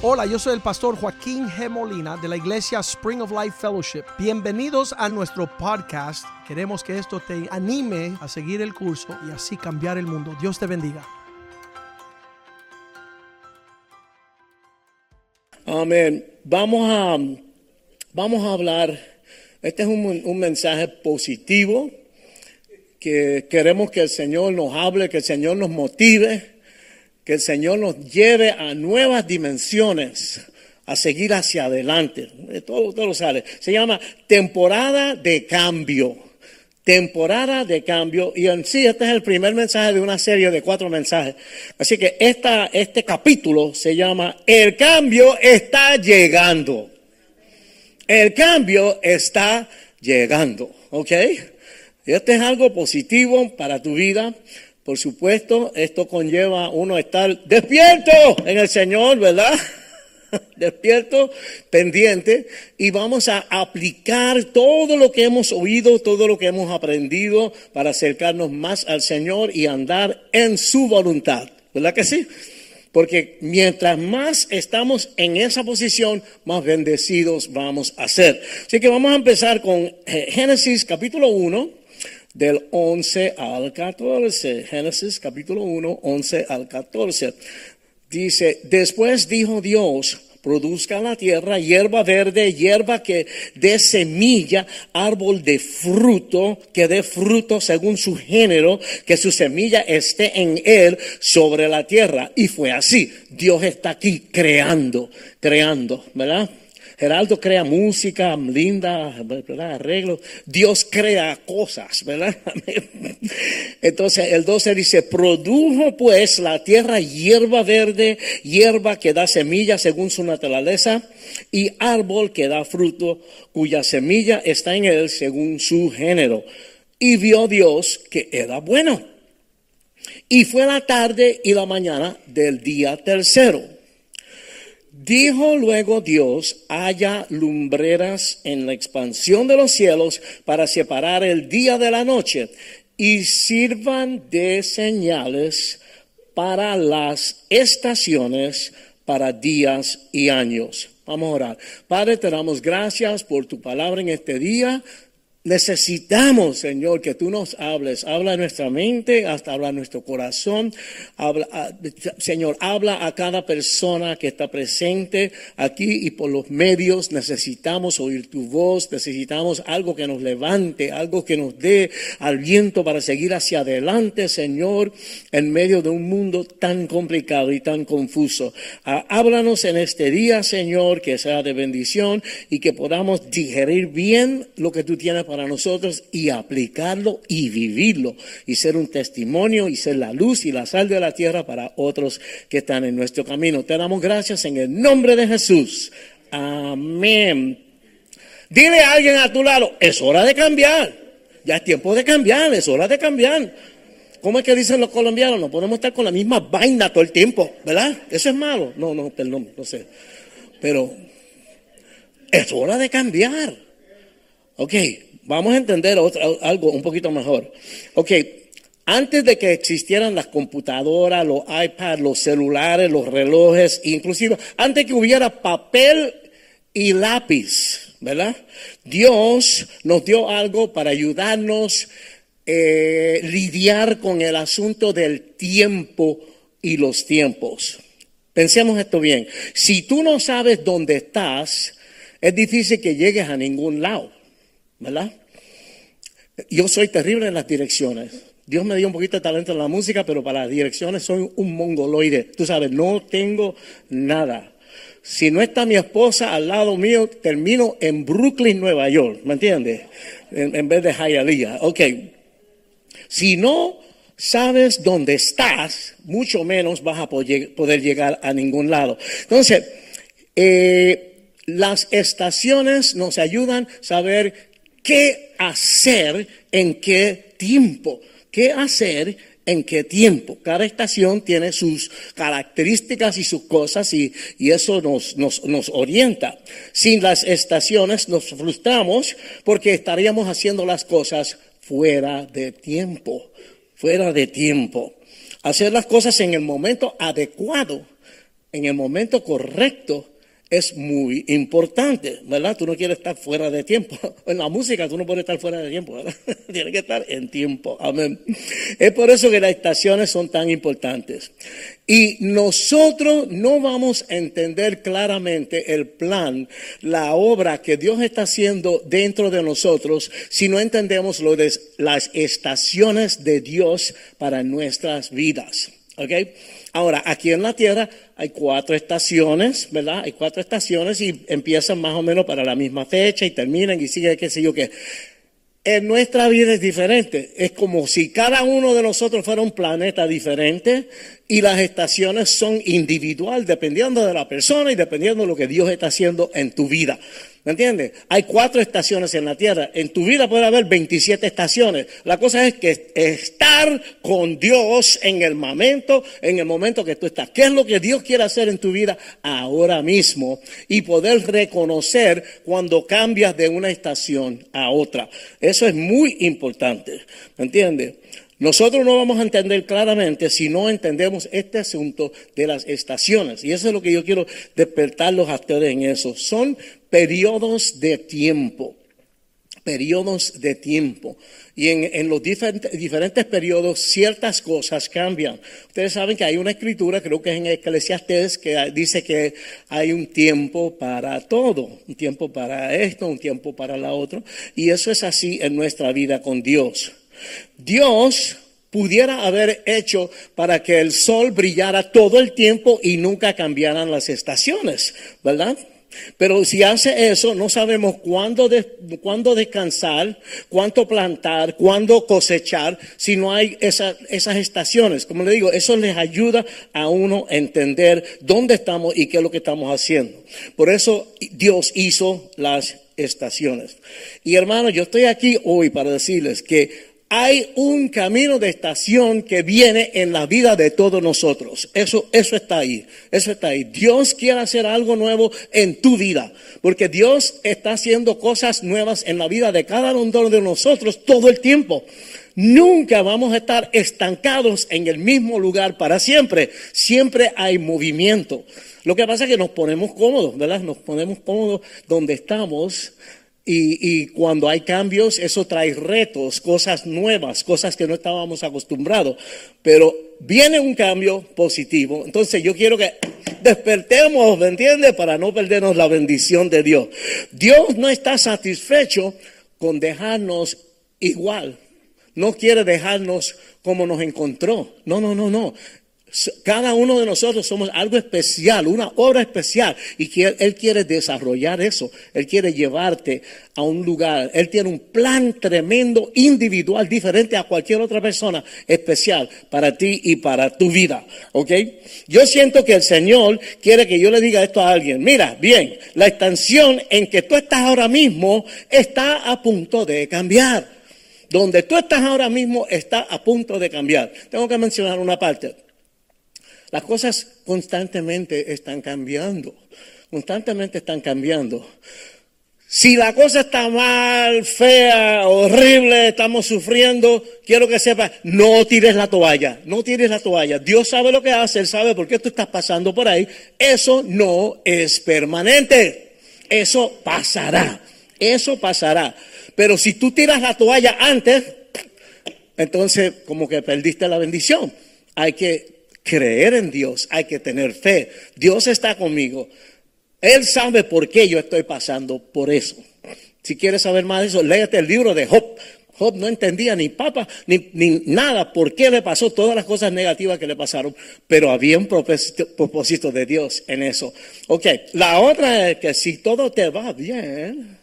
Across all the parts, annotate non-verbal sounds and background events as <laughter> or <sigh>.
Hola, yo soy el pastor Joaquín G. Molina de la iglesia Spring of Life Fellowship. Bienvenidos a nuestro podcast. Queremos que esto te anime a seguir el curso y así cambiar el mundo. Dios te bendiga. Amén. Vamos a, vamos a hablar, este es un, un mensaje positivo, que queremos que el Señor nos hable, que el Señor nos motive que el Señor nos lleve a nuevas dimensiones, a seguir hacia adelante. Todo, todo lo sale. Se llama temporada de cambio. Temporada de cambio. Y en sí, este es el primer mensaje de una serie de cuatro mensajes. Así que esta, este capítulo se llama El cambio está llegando. El cambio está llegando. ¿Ok? Este es algo positivo para tu vida. Por supuesto, esto conlleva uno estar despierto en el Señor, ¿verdad? <laughs> despierto, pendiente, y vamos a aplicar todo lo que hemos oído, todo lo que hemos aprendido para acercarnos más al Señor y andar en su voluntad. ¿Verdad que sí? Porque mientras más estamos en esa posición, más bendecidos vamos a ser. Así que vamos a empezar con eh, Génesis capítulo 1 del 11 al 14. Génesis capítulo 1, 11 al 14. Dice, después dijo Dios, produzca la tierra hierba verde, hierba que dé semilla, árbol de fruto, que dé fruto según su género, que su semilla esté en él sobre la tierra. Y fue así. Dios está aquí creando, creando, ¿verdad? Geraldo crea música linda, ¿verdad? Dios crea cosas, ¿verdad? <laughs> Entonces el 12 dice, produjo pues la tierra hierba verde, hierba que da semilla según su naturaleza, y árbol que da fruto, cuya semilla está en él según su género. Y vio Dios que era bueno. Y fue la tarde y la mañana del día tercero. Dijo luego Dios, haya lumbreras en la expansión de los cielos para separar el día de la noche y sirvan de señales para las estaciones, para días y años. Vamos a orar. Padre, te damos gracias por tu palabra en este día. Necesitamos, Señor, que tú nos hables. Habla nuestra mente, hasta habla nuestro corazón. Señor, habla a cada persona que está presente aquí y por los medios. Necesitamos oír tu voz. Necesitamos algo que nos levante, algo que nos dé al viento para seguir hacia adelante, Señor, en medio de un mundo tan complicado y tan confuso. Ah, háblanos en este día, Señor, que sea de bendición y que podamos digerir bien lo que tú tienes para nosotros y aplicarlo y vivirlo y ser un testimonio y ser la luz y la sal de la tierra para otros que están en nuestro camino. Te damos gracias en el nombre de Jesús. Amén. Dile a alguien a tu lado, es hora de cambiar. Ya es tiempo de cambiar, es hora de cambiar. ¿Cómo es que dicen los colombianos? No podemos estar con la misma vaina todo el tiempo, ¿verdad? Eso es malo. No, no, perdón, no sé. Pero es hora de cambiar. Ok, Vamos a entender algo un poquito mejor. Ok, antes de que existieran las computadoras, los iPads, los celulares, los relojes, inclusive antes que hubiera papel y lápiz, ¿verdad? Dios nos dio algo para ayudarnos eh, lidiar con el asunto del tiempo y los tiempos. Pensemos esto bien. Si tú no sabes dónde estás, es difícil que llegues a ningún lado. ¿Verdad? Yo soy terrible en las direcciones. Dios me dio un poquito de talento en la música, pero para las direcciones soy un mongoloide. Tú sabes, no tengo nada. Si no está mi esposa al lado mío, termino en Brooklyn, Nueva York. ¿Me entiendes? En, vez de Hialeah. Ok. Si no sabes dónde estás, mucho menos vas a poder llegar a ningún lado. Entonces, eh, las estaciones nos ayudan a saber qué hacer en qué tiempo. ¿Qué hacer en qué tiempo? Cada estación tiene sus características y sus cosas y, eso nos, nos, nos orienta. Sin las estaciones nos frustramos porque estaríamos haciendo las cosas fuera de tiempo. Fuera de tiempo. Hacer las cosas en el momento adecuado en el momento correcto es muy importante, ¿verdad? Tú no quieres estar fuera de tiempo. <laughs> En la música tú no puedes estar fuera de tiempo, ¿verdad? <laughs> Tienes que estar en tiempo. Amén. Es por eso que las estaciones son tan importantes. Y nosotros no vamos a entender claramente el plan, la obra que Dios está haciendo dentro de nosotros si no entendemos lo de las estaciones de Dios para nuestras vidas. ¿Ok? Ahora, aquí en la Tierra hay cuatro estaciones, ¿verdad? Hay cuatro estaciones y empiezan más o menos para la misma fecha y terminan y sigue qué sé yo qué. En nuestra vida es diferente. Es como si cada uno de nosotros fuera un planeta diferente y las estaciones son individual dependiendo de la persona y dependiendo de lo que Dios está haciendo en tu vida. ¿Me entiendes? Hay cuatro estaciones en la Tierra. En tu vida puede haber 27 estaciones. La cosa es que estar con Dios en el momento, en el momento que tú estás. ¿Qué es lo que Dios quiere hacer en tu vida ahora mismo? Y poder reconocer cuando cambias de una estación a otra. Eso es muy importante. ¿Me entiendes? Nosotros no vamos a entender claramente si no entendemos este asunto de las estaciones. Y eso es lo que yo quiero despertarlos a ustedes en eso. Son periodos de tiempo. Periodos de tiempo. Y en, los diferentes, diferentes periodos ciertas cosas cambian. Ustedes saben que hay una escritura, creo que es en Eclesiastes, que dice que hay un tiempo para todo. Un tiempo para esto, un tiempo para la otra. Y eso es así en nuestra vida con Dios. Dios pudiera haber hecho para que el sol brillara todo el tiempo y nunca cambiaran las estaciones, ¿verdad? Pero si hace eso, no sabemos cuándo, cuándo descansar, cuánto plantar, cuándo cosechar, si no hay esas estaciones. Como le digo, eso les ayuda a uno a entender dónde estamos y qué es lo que estamos haciendo. Por eso Dios hizo las estaciones. Y hermano, yo estoy aquí hoy para decirles que hay un camino de estación que viene en la vida de todos nosotros. Eso, eso está ahí. Eso está ahí. Dios quiere hacer algo nuevo en tu vida. Porque Dios está haciendo cosas nuevas en la vida de cada uno de nosotros todo el tiempo. Nunca vamos a estar estancados en el mismo lugar para siempre. Siempre hay movimiento. Lo que pasa es que nos ponemos cómodos, ¿verdad? Nos ponemos cómodos donde estamos y, cuando hay cambios, eso trae retos, cosas nuevas, cosas que no estábamos acostumbrados. Pero viene un cambio positivo. Entonces yo quiero que despertemos, ¿me entiendes? Para no perdernos la bendición de Dios. Dios no está satisfecho con dejarnos igual. No quiere dejarnos como nos encontró. No, no, no, no. Cada uno de nosotros somos algo especial, una obra especial. Y Él quiere desarrollar eso. Él quiere llevarte a un lugar. Él tiene un plan tremendo, individual, diferente a cualquier otra persona, especial para ti y para tu vida. ¿Ok? Yo siento que el Señor quiere que yo le diga esto a alguien. Mira, bien, la extensión en que tú estás ahora mismo está a punto de cambiar. Donde tú estás ahora mismo está a punto de cambiar. Tengo que mencionar una parte. Las cosas constantemente están cambiando, constantemente están cambiando. Si la cosa está mal, fea, horrible, estamos sufriendo, quiero que sepas, no tires la toalla, no tires la toalla. Dios sabe lo que hace, Él sabe por qué tú estás pasando por ahí. Eso no es permanente. Eso pasará, eso pasará. Pero si tú tiras la toalla antes, entonces como que perdiste la bendición. Hay que creer en Dios, hay que tener fe. Dios está conmigo. Él sabe por qué yo estoy pasando por eso. Si quieres saber más de eso, léete el libro de Job. Job no entendía ni papa ni, ni, nada por qué le pasó todas las cosas negativas que le pasaron, pero había un propósito, de Dios en eso. Ok, la otra es que si todo te va bien,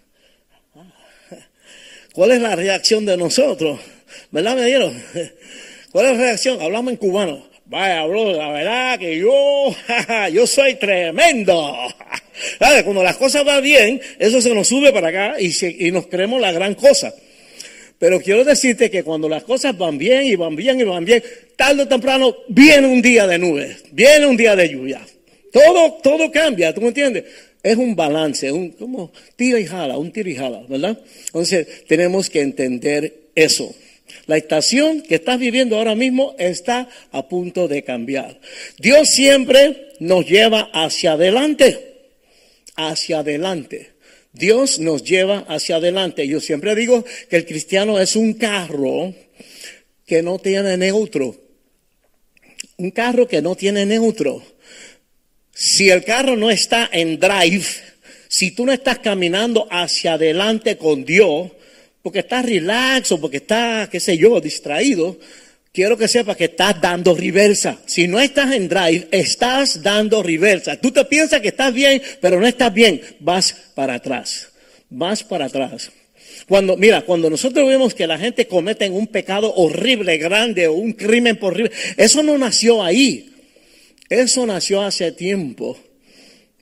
¿cuál es la reacción de nosotros? ¿Verdad, me dieron? ¿Cuál es la reacción? Hablamos en cubano. Vaya, bro, la verdad que yo, <laughs> yo soy tremendo. <laughs> Cuando las cosas van bien, eso se nos sube para acá y, y nos creemos la gran cosa. Pero quiero decirte que cuando las cosas van bien y van bien y van bien, tarde o temprano viene un día de nubes, viene un día de lluvia. Todo, todo cambia, ¿tú me entiendes? Es un balance, un como tira y jala, un tira y jala, ¿verdad? Entonces tenemos que entender eso. La estación que estás viviendo ahora mismo está a punto de cambiar. Dios siempre nos lleva hacia adelante, hacia adelante. Dios nos lleva hacia adelante. Yo siempre digo que el cristiano es un carro que no tiene neutro. Un carro que no tiene neutro. Si el carro no está en drive, si tú no estás caminando hacia adelante con Dios, porque estás relax porque estás, qué sé yo, distraído, quiero que sepas que estás dando reversa. Si no estás en drive, estás dando reversa. Tú te piensas que estás bien, pero no estás bien. Vas para atrás. Vas para atrás. Cuando, mira, cuando nosotros vemos que la gente comete un pecado horrible, grande, o un crimen horrible, eso no nació ahí. Eso nació hace tiempo.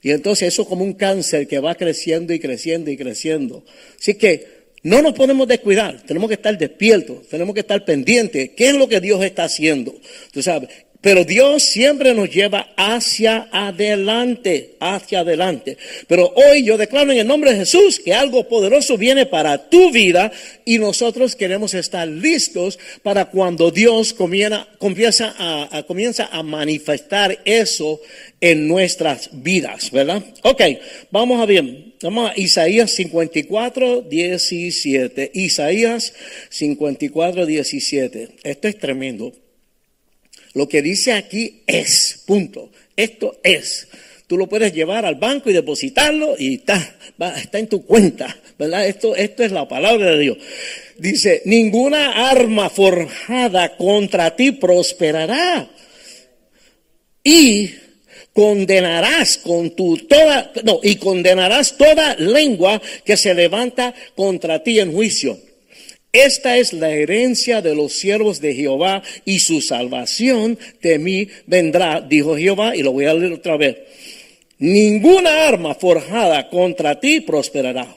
Y entonces eso es como un cáncer que va creciendo y creciendo y creciendo. Así que no nos podemos descuidar, tenemos que estar despiertos, tenemos que estar pendientes. ¿Qué es lo que Dios está haciendo? Tú sabes, pero Dios siempre nos lleva hacia adelante, hacia adelante. Pero hoy yo declaro en el nombre de Jesús que algo poderoso viene para tu vida y nosotros queremos estar listos para cuando Dios comienza, a, comienza a manifestar eso en nuestras vidas, ¿verdad? Ok, vamos a ver. Vamos a Isaías 54, 17. Isaías 54, 17. Esto es tremendo. Lo que dice aquí es, punto. Esto es. Tú lo puedes llevar al banco y depositarlo y está, está en tu cuenta, ¿verdad? Esto, esto es la palabra de Dios. Dice, ninguna arma forjada contra ti prosperará. Y condenarás con tu toda, no, y condenarás toda lengua que se levanta contra ti en juicio. Esta es la herencia de los siervos de Jehová y su salvación de mí vendrá, dijo Jehová, y lo voy a leer otra vez. Ninguna arma forjada contra ti prosperará,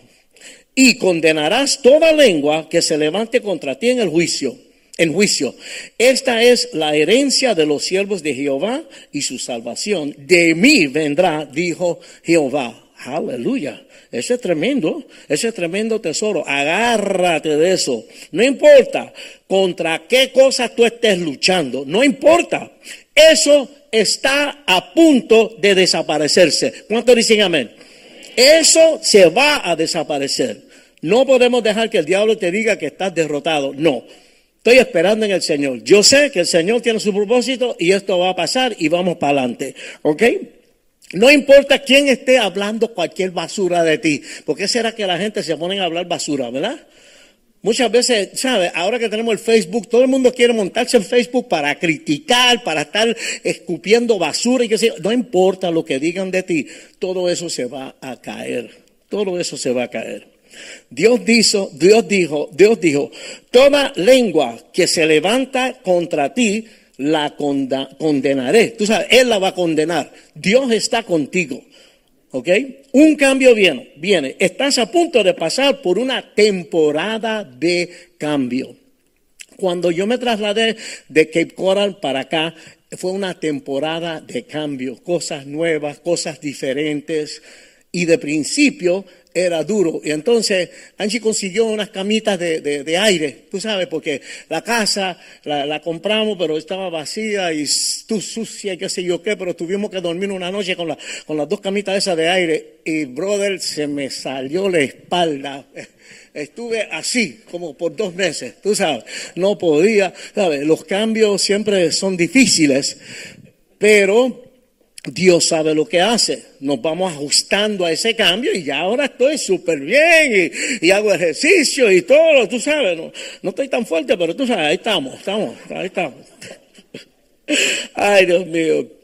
y condenarás toda lengua que se levante contra ti en el juicio en juicio. Esta es la herencia de los siervos de Jehová y su salvación. De mí vendrá, dijo Jehová. Aleluya. Ese es tremendo, ese es tremendo tesoro. Agárrate de eso. No importa contra qué cosas tú estés luchando, no importa. Eso está a punto de desaparecerse. ¿Cuánto dicen amén? Eso se va a desaparecer. No podemos dejar que el diablo te diga que estás derrotado. No. Estoy esperando en el Señor. Yo sé que el Señor tiene su propósito y esto va a pasar y vamos para adelante. ¿Ok? No importa quién esté hablando cualquier basura de ti. ¿Por qué será que la gente se pone a hablar basura, verdad? Muchas veces, ¿sabes? Ahora que tenemos el Facebook, todo el mundo quiere montarse en Facebook para criticar, para estar escupiendo basura y que sea. No importa lo que digan de ti, todo eso se va a caer. Todo eso se va a caer. Dios dijo, Dios dijo, Dios dijo, toda lengua que se levanta contra ti, la condenaré. Tú sabes, Él la va a condenar. Dios está contigo. ¿Ok? Un cambio viene, viene. Estás a punto de pasar por una temporada de cambio. Cuando yo me trasladé de Cape Coral para acá, fue una temporada de cambio, cosas nuevas, cosas diferentes. Y de principio era duro. Y entonces Angie consiguió unas camitas de, aire, tú sabes, porque la casa la, compramos, pero estaba vacía y tú sucia y qué sé yo qué, pero tuvimos que dormir una noche con, la, con las dos camitas esas de aire. Y brother, se me salió la espalda. <laughs> Estuve así como por dos meses, tú sabes, no podía, sabes, los cambios siempre son difíciles, pero Dios sabe lo que hace. Nos vamos ajustando a ese cambio y ya ahora estoy súper bien y, hago ejercicio y todo, tú sabes, no, no estoy tan fuerte, pero tú sabes, ahí estamos, estamos, ahí estamos. <laughs> Ay, Dios mío.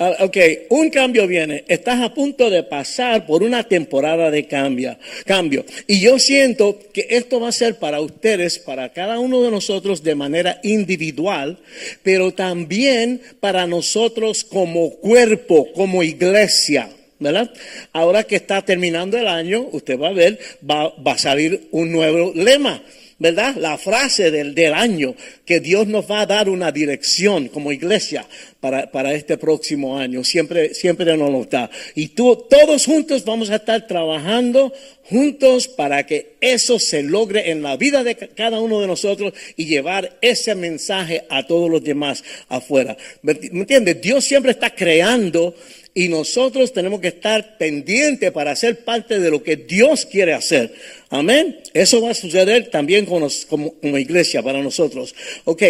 Ah, ok, un cambio viene. Estás a punto de pasar por una temporada de cambio, cambio. Y yo siento que esto va a ser para ustedes, para cada uno de nosotros de manera individual, pero también para nosotros como cuerpo, como iglesia. ¿verdad? Ahora que está terminando el año, usted va a ver, va, va a salir un nuevo lema. ¿Verdad? La frase del, del, año, que Dios nos va a dar una dirección como iglesia para, para este próximo año. Siempre, siempre nos lo da. Y tú, todos juntos vamos a estar trabajando juntos para que eso se logre en la vida de cada uno de nosotros y llevar ese mensaje a todos los demás afuera. ¿Me entiendes? Dios siempre está creando y nosotros tenemos que estar pendientes para ser parte de lo que Dios quiere hacer. Amén. Eso va a suceder también como, como, iglesia para nosotros. Ok,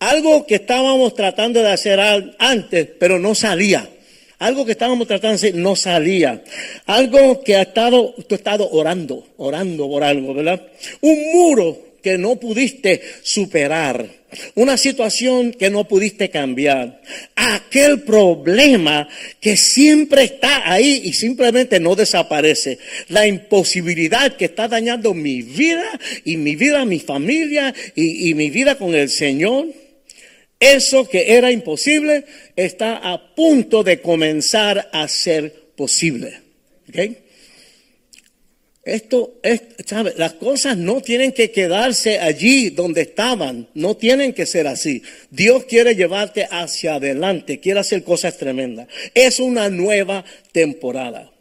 algo que estábamos tratando de hacer antes, pero no salía. Algo que estábamos tratando de hacer no salía. Algo que ha estado, tú has estado orando, orando por algo, ¿verdad? Un muro que no pudiste superar, una situación que no pudiste cambiar, aquel problema que siempre está ahí y simplemente no desaparece, la imposibilidad que está dañando mi vida y mi vida, mi familia y, mi vida con el Señor. Eso que era imposible está a punto de comenzar a ser posible. ¿Okay? Esto es, ¿sabe? Las cosas no tienen que quedarse allí donde estaban, no tienen que ser así. Dios quiere llevarte hacia adelante, quiere hacer cosas tremendas. Es una nueva temporada.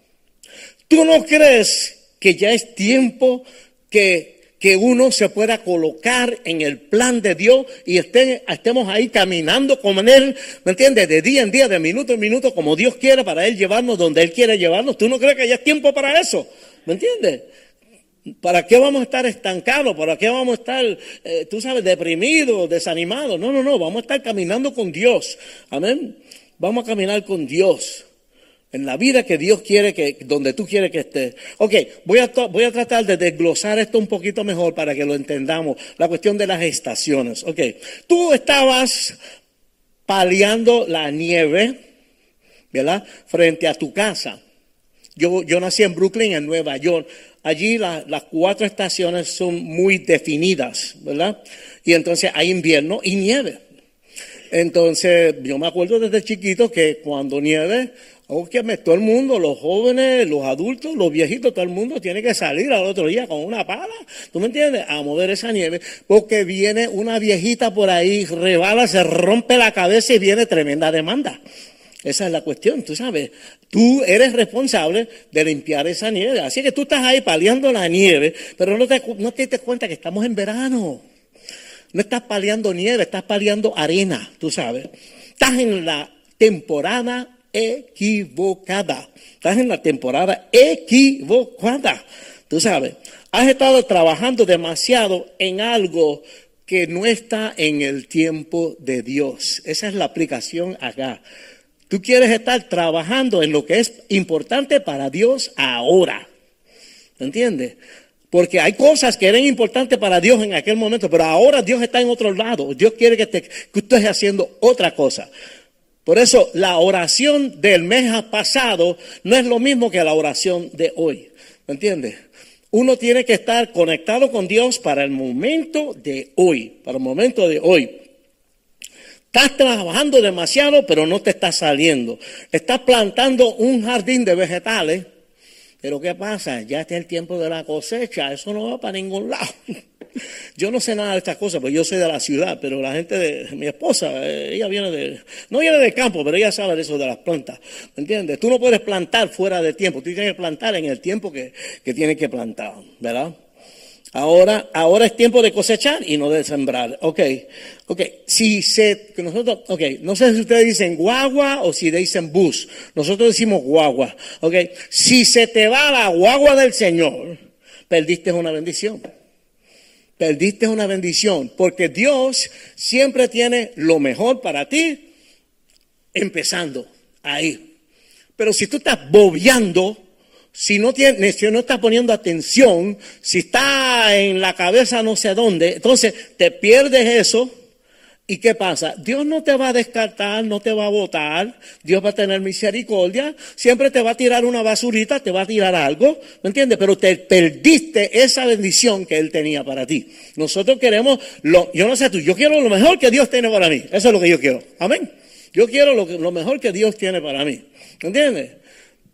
¿Tú no crees que ya es tiempo que, que uno se pueda colocar en el plan de Dios y estemos ahí caminando con Él, ¿me entiendes? De día en día, de minuto en minuto, como Dios quiere para Él llevarnos donde Él quiere llevarnos. ¿Tú no crees que ya es tiempo para eso? ¿Me entiendes? ¿Para qué vamos a estar estancados? ¿Para qué vamos a estar, eh, tú sabes, deprimidos, desanimados? No, no, no, vamos a estar caminando con Dios. Amén. Vamos a caminar con Dios. En la vida que Dios quiere que, donde tú quieres que estés. Ok, voy a, voy a tratar de desglosar esto un poquito mejor para que lo entendamos. La cuestión de las estaciones. Ok, tú estabas paliando la nieve, ¿verdad? Frente a tu casa. Yo, yo nací en Brooklyn, en Nueva York. Allí las cuatro estaciones son muy definidas, ¿verdad? Y entonces hay invierno y nieve. Entonces, yo me acuerdo desde chiquito que cuando nieve, que todo el mundo, los jóvenes, los adultos, los viejitos, todo el mundo tiene que salir al otro día con una pala, ¿tú me entiendes? A mover esa nieve, porque viene una viejita por ahí, rebala, se rompe la cabeza y viene tremenda demanda. Esa es la cuestión, tú sabes. Tú eres responsable de limpiar esa nieve. Así que tú estás ahí paliando la nieve, pero no te, no te cuenta que estamos en verano. No estás paliando nieve, estás paliando arena, tú sabes. Estás en la temporada equivocada. Estás en la temporada equivocada, tú sabes. Has estado trabajando demasiado en algo que no está en el tiempo de Dios. Esa es la aplicación acá. Tú quieres estar trabajando en lo que es importante para Dios ahora. ¿Me entiendes? Porque hay cosas que eran importantes para Dios en aquel momento, pero ahora Dios está en otro lado. Dios quiere que, te, que usted esté haciendo otra cosa. Por eso la oración del mes pasado no es lo mismo que la oración de hoy. ¿Me entiendes? Uno tiene que estar conectado con Dios para el momento de hoy, para el momento de hoy. Estás trabajando demasiado, pero no te está saliendo. Estás plantando un jardín de vegetales, pero ¿qué pasa? Ya está el tiempo de la cosecha, eso no va para ningún lado. <laughs> Yo no sé nada de estas cosas, porque yo soy de la ciudad, pero la gente de mi esposa, eh, ella viene de, no viene del campo, pero ella sabe de eso de las plantas. ¿Me entiendes? Tú no puedes plantar fuera de tiempo, tú tienes que plantar en el tiempo que, que tienes que plantar, ¿verdad? Ahora, ahora es tiempo de cosechar y no de sembrar. Ok, ok. Si se, nosotros, ok, no sé si ustedes dicen guagua o si dicen bus. Nosotros decimos guagua. Ok, si se te va la guagua del Señor, perdiste una bendición. Perdiste una bendición porque Dios siempre tiene lo mejor para ti empezando ahí. Pero si tú estás bobeando, si no, tiene, si no está poniendo atención, si está en la cabeza no sé dónde, entonces te pierdes eso. ¿Y qué pasa? Dios no te va a descartar, no te va a votar, Dios va a tener misericordia, siempre te va a tirar una basurita, te va a tirar algo, ¿me entiendes? Pero te perdiste esa bendición que Él tenía para ti. Nosotros queremos, lo, yo no sé tú, yo quiero lo mejor que Dios tiene para mí, eso es lo que yo quiero, amén. Yo quiero lo, lo mejor que Dios tiene para mí, ¿me entiendes?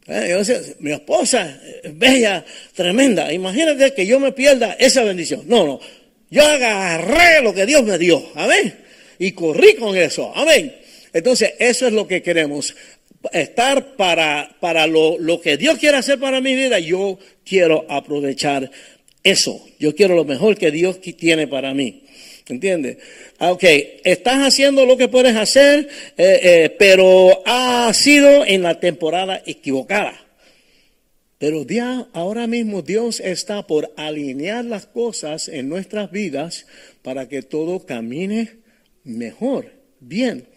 Eh, mi esposa es bella, tremenda. Imagínate que yo me pierda esa bendición. No, no. Yo agarré lo que Dios me dio. Amén. Y corrí con eso. Amén. Entonces, eso es lo que queremos. Estar para, para lo, lo que Dios quiere hacer para mi vida. Yo quiero aprovechar eso. Yo quiero lo mejor que Dios tiene para mí. ¿Entiendes? Ah, ok, estás haciendo lo que puedes hacer, eh, eh, pero ha sido en la temporada equivocada. Pero ahora mismo Dios está por alinear las cosas en nuestras vidas para que todo camine mejor, bien.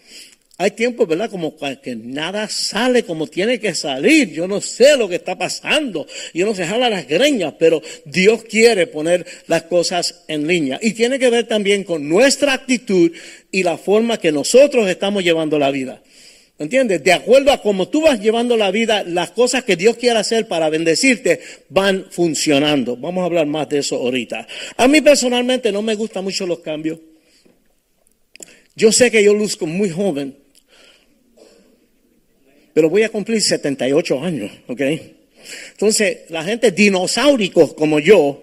Hay tiempos, ¿verdad? Como que nada sale como tiene que salir. Yo no sé lo que está pasando. Yo no sé jala las greñas, pero Dios quiere poner las cosas en línea. Y tiene que ver también con nuestra actitud y la forma que nosotros estamos llevando la vida. ¿Entiendes? De acuerdo a cómo tú vas llevando la vida, las cosas que Dios quiere hacer para bendecirte van funcionando. Vamos a hablar más de eso ahorita. A mí personalmente no me gustan mucho los cambios. Yo sé que yo luzco muy joven, pero voy a cumplir 78 años, ¿ok? Entonces, la gente dinosauricos como yo,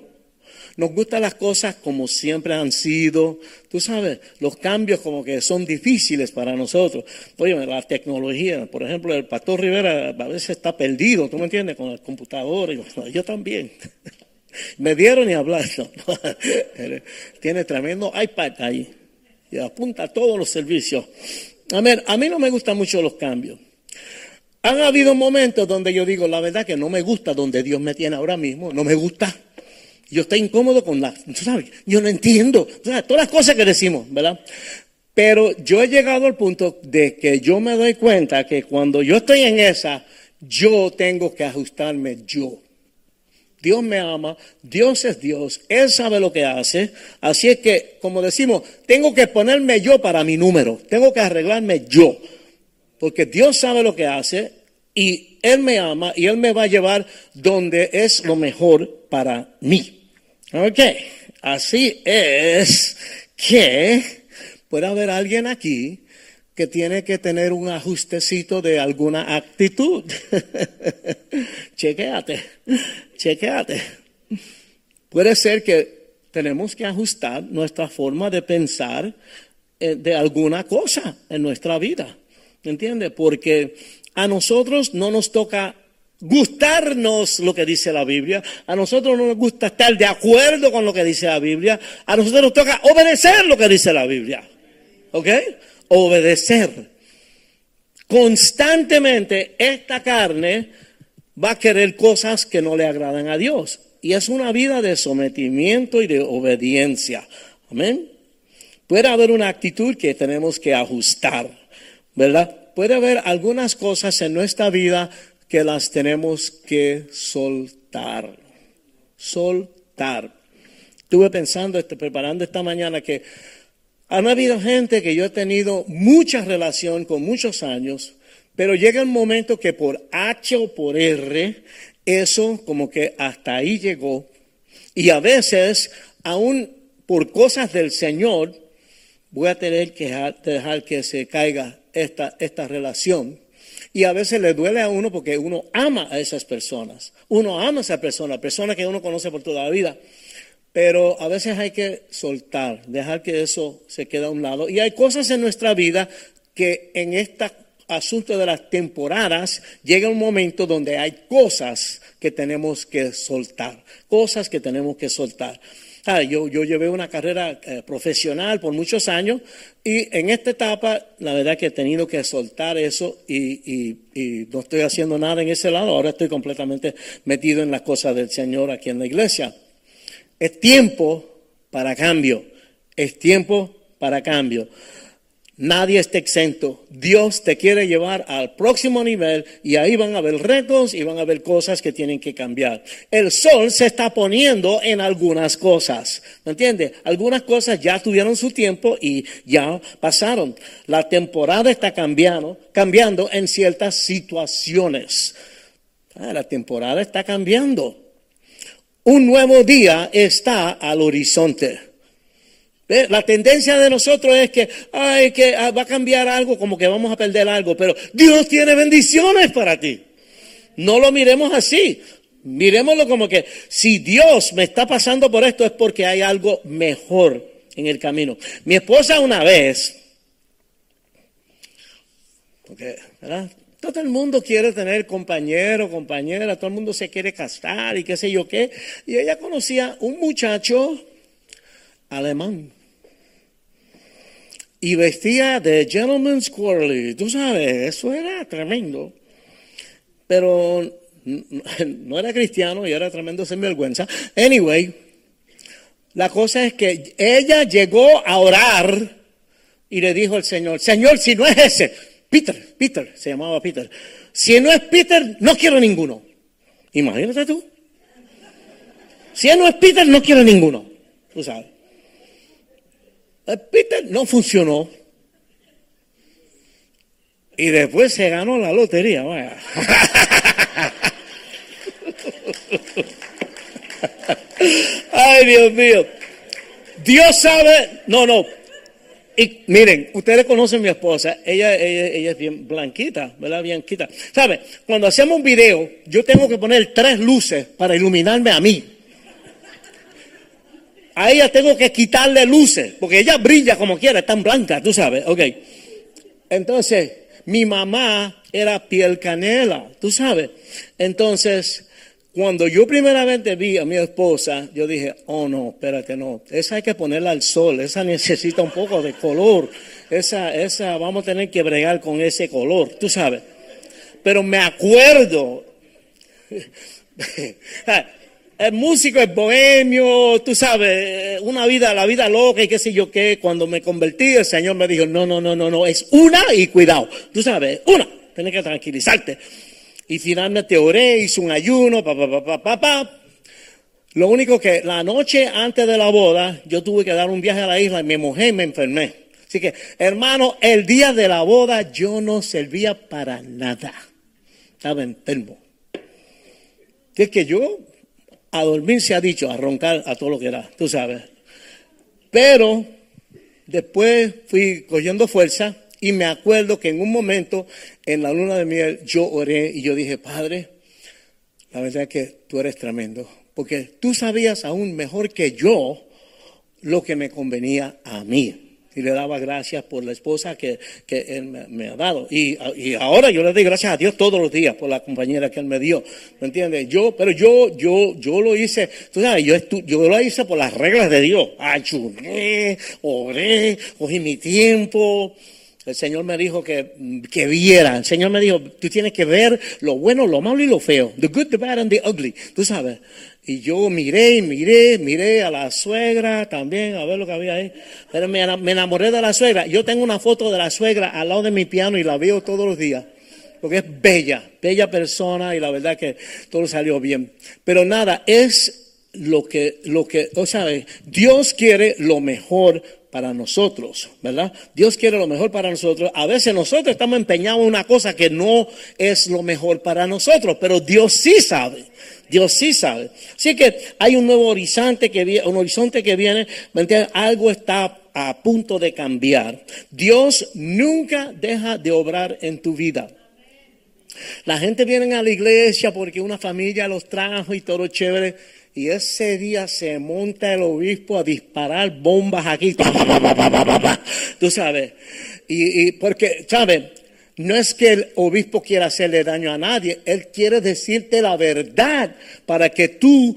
nos gustan las cosas como siempre han sido. Tú sabes, los cambios como que son difíciles para nosotros. Oye, la tecnología, por ejemplo, el pastor Rivera a veces está perdido, ¿tú me entiendes? Con el computador. Yo también. <laughs> Me dieron y hablar. <laughs> Tiene tremendo iPad ahí. Y apunta a todos los servicios. A ver, a mí no me gustan mucho los cambios. Han habido momentos donde yo digo, la verdad que no me gusta donde Dios me tiene ahora mismo, no me gusta. Yo estoy incómodo con la, ¿tú sabes? Yo no entiendo, todas las cosas que decimos, ¿verdad? Pero yo he llegado al punto de que yo me doy cuenta que cuando yo estoy en esa, yo tengo que ajustarme yo. Dios me ama, Dios es Dios, Él sabe lo que hace, así es que, como decimos, tengo que ponerme yo para mi número, tengo que arreglarme yo porque Dios sabe lo que hace y Él me ama y Él me va a llevar donde es lo mejor para mí. Ok, así es que puede haber alguien aquí que tiene que tener un ajustecito de alguna actitud. <laughs> chequeate, chequeate. Puede ser que tenemos que ajustar nuestra forma de pensar eh, de alguna cosa en nuestra vida. ¿Entiende? Porque a nosotros no nos toca gustarnos lo que dice la Biblia, a nosotros no nos gusta estar de acuerdo con lo que dice la Biblia, a nosotros nos toca obedecer lo que dice la Biblia. ¿Ok? Obedecer. Constantemente esta carne va a querer cosas que no le agradan a Dios. Y es una vida de sometimiento y de obediencia. Amén. Puede haber una actitud que tenemos que ajustar. ¿Verdad? Puede haber algunas cosas en nuestra vida que las tenemos que soltar. Soltar. Estuve pensando, este, preparando esta mañana que han habido gente que yo he tenido mucha relación con muchos años, pero llega un momento que por H o por R, eso como que hasta ahí llegó. Y a veces, aún por cosas del Señor, voy a tener que dejar que se caiga esta, relación. Y a veces le duele a uno porque uno ama a esas personas. Uno ama a esa persona, persona que uno conoce por toda la vida. Pero a veces hay que soltar, dejar que eso se quede a un lado. Y hay cosas en nuestra vida que en este asunto de las temporadas llega un momento donde hay cosas que tenemos que soltar, cosas que tenemos que soltar. Ah, yo, yo llevé una carrera eh, profesional por muchos años y en esta etapa la verdad que he tenido que soltar eso y, y, no estoy haciendo nada en ese lado. Ahora estoy completamente metido en las cosas del Señor aquí en la iglesia. Es tiempo para cambio. Es tiempo para cambio. Nadie está exento. Dios te quiere llevar al próximo nivel y ahí van a haber retos y van a haber cosas que tienen que cambiar. El sol se está poniendo en algunas cosas. ¿Me entiendes? Algunas cosas ya tuvieron su tiempo y ya pasaron. La temporada está cambiando, cambiando en ciertas situaciones. Ah, la temporada está cambiando. Un nuevo día está al horizonte. La tendencia de nosotros es que, ay, que ah, va a cambiar algo, como que vamos a perder algo, pero Dios tiene bendiciones para ti. No lo miremos así. Miremoslo como que si Dios me está pasando por esto es porque hay algo mejor en el camino. Mi esposa una vez, porque, ¿verdad? Todo el mundo quiere tener compañero, compañera, todo el mundo se quiere casar y qué sé yo qué. Y ella conocía un muchacho alemán. Y vestía de gentleman's quarterly. Tú sabes, eso era tremendo. Pero <laughs> no era cristiano y era tremendo sinvergüenza. Anyway, la cosa es que ella llegó a orar y le dijo al Señor, Señor, si no es ese, Peter, Peter, se llamaba Peter, si no es Peter, no quiero ninguno. Imagínate tú. Si no es Peter, no quiero ninguno. Tú sabes. Peter no funcionó. Y después se ganó la lotería. Vaya. <laughs> Ay, Dios mío. Dios sabe. No, no. Y miren, ustedes conocen a mi esposa. Ella, ella, es bien blanquita, ¿verdad? Blanquita. ¿Sabe? Cuando hacemos un video, yo tengo que poner tres luces para iluminarme a mí. A ella tengo que quitarle luces, porque ella brilla como quiera, es tan blanca, tú sabes. Ok. Entonces, mi mamá era piel canela, tú sabes. Entonces, cuando yo primeramente vi a mi esposa, yo dije, oh no, espérate, no, esa hay que ponerla al sol, esa <laughs> necesita un poco de color, esa, esa, vamos a tener que bregar con ese color, tú sabes. Pero me acuerdo, <laughs> el músico es bohemio, tú sabes, una vida, la vida loca y qué sé yo qué, cuando me convertí el Señor me dijo, no, no, no, no, no, es una y cuidado, tú sabes, una, tienes que tranquilizarte. Y finalmente oré, hice un ayuno, pa, pa, pa, pa, pa, Lo único que la noche antes de la boda, yo tuve que dar un viaje a la isla y mojé y me enfermé. Así que, hermano, el día de la boda yo no servía para nada. Estaba enfermo. Que es que yo a dormir se ha dicho, a roncar a todo lo que era, tú sabes. Pero después fui cogiendo fuerza y me acuerdo que en un momento, en la luna de miel, yo oré y yo dije, Padre, la verdad es que tú eres tremendo, porque tú sabías aún mejor que yo lo que me convenía a mí y le daba gracias por la esposa que, él me, ha dado. Y, ahora yo le doy gracias a Dios todos los días por la compañera que él me dio. ¿Me entiendes? Yo, pero yo, yo, yo lo hice, tú sabes, yo, yo lo hice por las reglas de Dios. Ayuné, oré, cogí mi tiempo. El Señor me dijo que, que viera. El Señor me dijo, tú tienes que ver lo bueno, lo malo y lo feo. The good, the bad and the ugly. Tú sabes. Y yo miré y miré, miré a la suegra también, a ver lo que había ahí. Pero me, enamoré de la suegra. Yo tengo una foto de la suegra al lado de mi piano y la veo todos los días. Porque es bella, bella persona y la verdad que todo salió bien. Pero nada, es lo que, lo que, o sea, Dios quiere lo mejor para nosotros, ¿verdad? Dios quiere lo mejor para nosotros. A veces nosotros estamos empeñados en una cosa que no es lo mejor para nosotros, pero Dios sí sabe. Dios sí sabe. Así que hay un nuevo horizonte que viene, un horizonte que viene, ¿me entiendes? Algo está a punto de cambiar. Dios nunca deja de obrar en tu vida. La gente viene a la iglesia porque una familia los trajo y todo chévere. Y ese día se monta el obispo a disparar bombas aquí. <laughs> Tú sabes. Y, y porque, ¿sabes? No es que el obispo quiera hacerle daño a nadie, él quiere decirte la verdad para que tú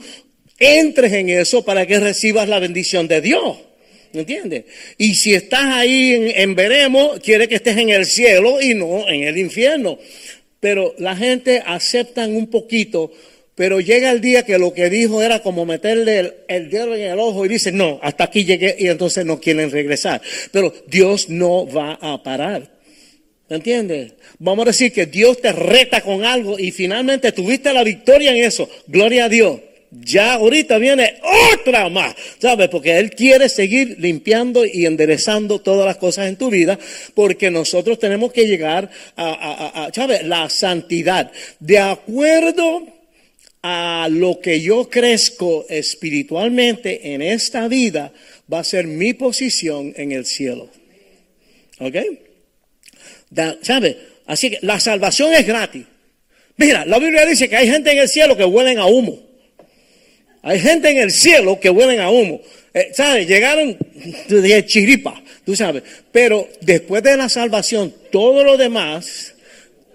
entres en eso, para que recibas la bendición de Dios. ¿Me entiendes? Y si estás ahí en, veremos, quiere que estés en el cielo y no en el infierno. Pero la gente acepta un poquito, pero llega el día que lo que dijo era como meterle el, el dedo en el ojo y dice, no, hasta aquí llegué y entonces no quieren regresar. Pero Dios no va a parar. ¿Me entiendes? Vamos a decir que Dios te reta con algo y finalmente tuviste la victoria en eso. Gloria a Dios. Ya ahorita viene otra más, ¿sabes? Porque Él quiere seguir limpiando y enderezando todas las cosas en tu vida, porque nosotros tenemos que llegar a, a, ¿sabes? La santidad. De acuerdo a lo que yo crezco espiritualmente en esta vida, va a ser mi posición en el cielo. ¿Ok? ¿Sabe? Así que la salvación es gratis. Mira, la Biblia dice que hay gente en el cielo que huelen a humo. Hay gente en el cielo que huelen a humo. Eh, ¿Sabes? Llegaron de chiripa, tú sabes. Pero después de la salvación, todo lo demás,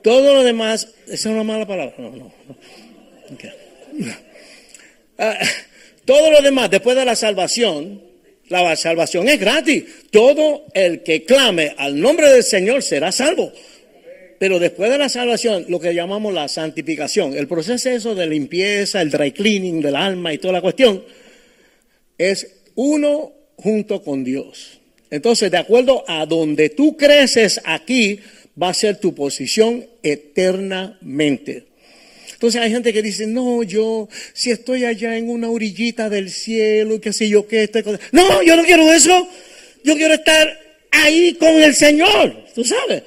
todo lo demás, esa es una mala palabra. No, no. Ah, todo lo demás, después de la salvación, la salvación es gratis. Todo el que clame al nombre del Señor será salvo. Pero después de la salvación, lo que llamamos la santificación, el proceso eso de limpieza, el dry cleaning del alma y toda la cuestión, es uno junto con Dios. Entonces, de acuerdo a donde tú creces aquí, va a ser tu posición eternamente. Entonces hay gente que dice, no, yo, si estoy allá en una orillita del cielo, qué sé yo, qué, esta cosa. No, yo no quiero eso. Yo quiero estar ahí con el Señor, tú sabes.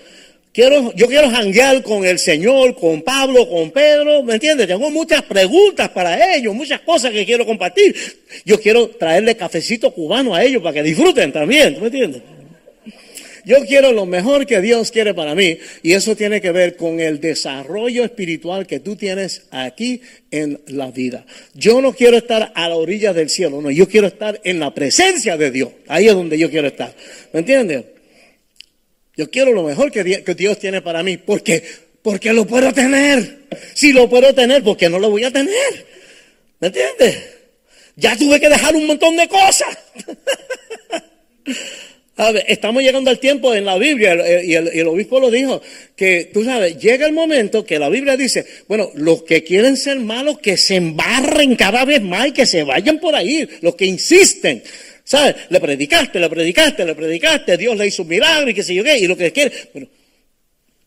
Quiero, yo quiero janguear con el Señor, con Pablo, con Pedro, ¿me entiendes? Tengo muchas preguntas para ellos, muchas cosas que quiero compartir. Yo quiero traerle cafecito cubano a ellos para que disfruten también, ¿me entiendes? Yo quiero lo mejor que Dios quiere para mí y eso tiene que ver con el desarrollo espiritual que tú tienes aquí en la vida. Yo no quiero estar a la orilla del cielo, no, yo quiero estar en la presencia de Dios. Ahí es donde yo quiero estar. ¿Me entiendes? Yo quiero lo mejor que Dios tiene para mí. ¿Por qué? Porque lo puedo tener. Si lo puedo tener, ¿por qué no lo voy a tener? ¿Me entiendes? Ya tuve que dejar un montón de cosas. <laughs> estamos llegando al tiempo en la Biblia, y el, obispo lo dijo, que tú sabes, llega el momento que la Biblia dice, bueno, los que quieren ser malos, que se embarren cada vez más y que se vayan por ahí, los que insisten. ¿Sabes? Le predicaste, le predicaste, le predicaste, Dios le hizo un milagro y qué sé yo qué, y lo que quiere, bueno,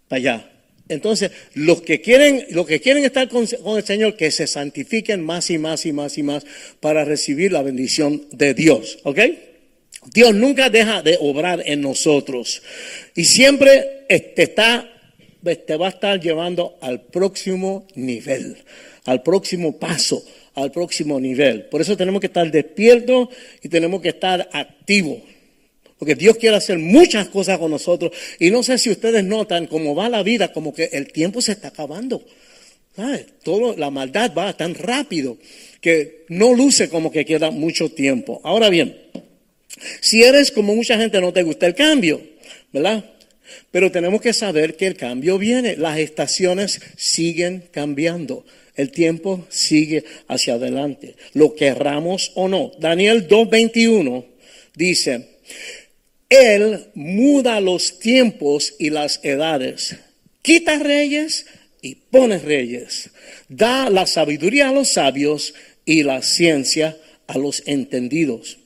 para allá. Entonces, los que quieren, los que quieren estar con, con, el Señor, que se santifiquen más y más y más y más para recibir la bendición de Dios. ¿Ok? Dios nunca deja de obrar en nosotros. Y siempre te está, te va a estar llevando al próximo nivel, al próximo paso, al próximo nivel. Por eso tenemos que estar despiertos y tenemos que estar activos. Porque Dios quiere hacer muchas cosas con nosotros. Y no sé si ustedes notan cómo va la vida, como que el tiempo se está acabando. Todo, la maldad va tan rápido que no luce como que queda mucho tiempo. Ahora bien, si eres como mucha gente no te gusta el cambio, ¿verdad? Pero tenemos que saber que el cambio viene, las estaciones siguen cambiando, el tiempo sigue hacia adelante, lo querramos o no. Daniel 2.21 dice, Él muda los tiempos y las edades, quita reyes y pone reyes, da la sabiduría a los sabios y la ciencia a los entendidos.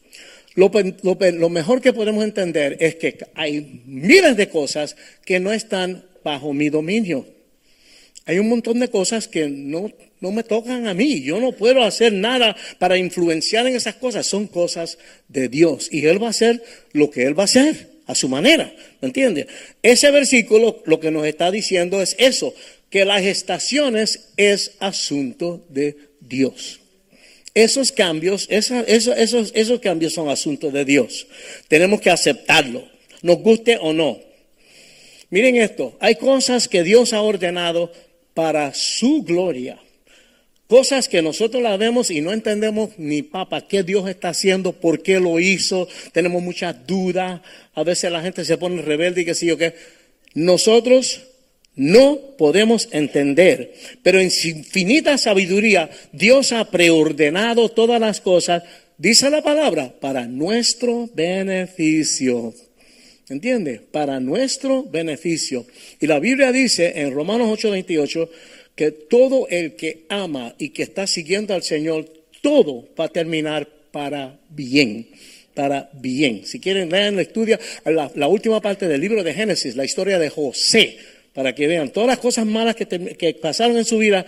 Lo, mejor que podemos entender es que hay miles de cosas que no están bajo mi dominio. Hay un montón de cosas que no, no me tocan a mí. Yo no puedo hacer nada para influenciar en esas cosas. Son cosas de Dios. Y Él va a hacer lo que Él va a hacer a su manera. ¿Me entiendes? Ese versículo lo que nos está diciendo es eso, que las estaciones es asunto de Dios. Esos cambios, esos, cambios son asuntos de Dios. Tenemos que aceptarlo, nos guste o no. Miren esto, hay cosas que Dios ha ordenado para su gloria. Cosas que nosotros las vemos y no entendemos ni papa qué Dios está haciendo, por qué lo hizo. Tenemos muchas dudas. A veces la gente se pone rebelde y qué sé yo qué. Nosotros no podemos entender, pero en su infinita sabiduría Dios ha preordenado todas las cosas, dice la palabra, para nuestro beneficio. ¿Entiende? Para nuestro beneficio. Y la Biblia dice en Romanos 8:28 que todo el que ama y que está siguiendo al Señor, todo va a terminar para bien para bien. Si quieren, lean estudia, la, la última parte del libro de Génesis, la historia de José para que vean todas las cosas malas que, pasaron en su vida,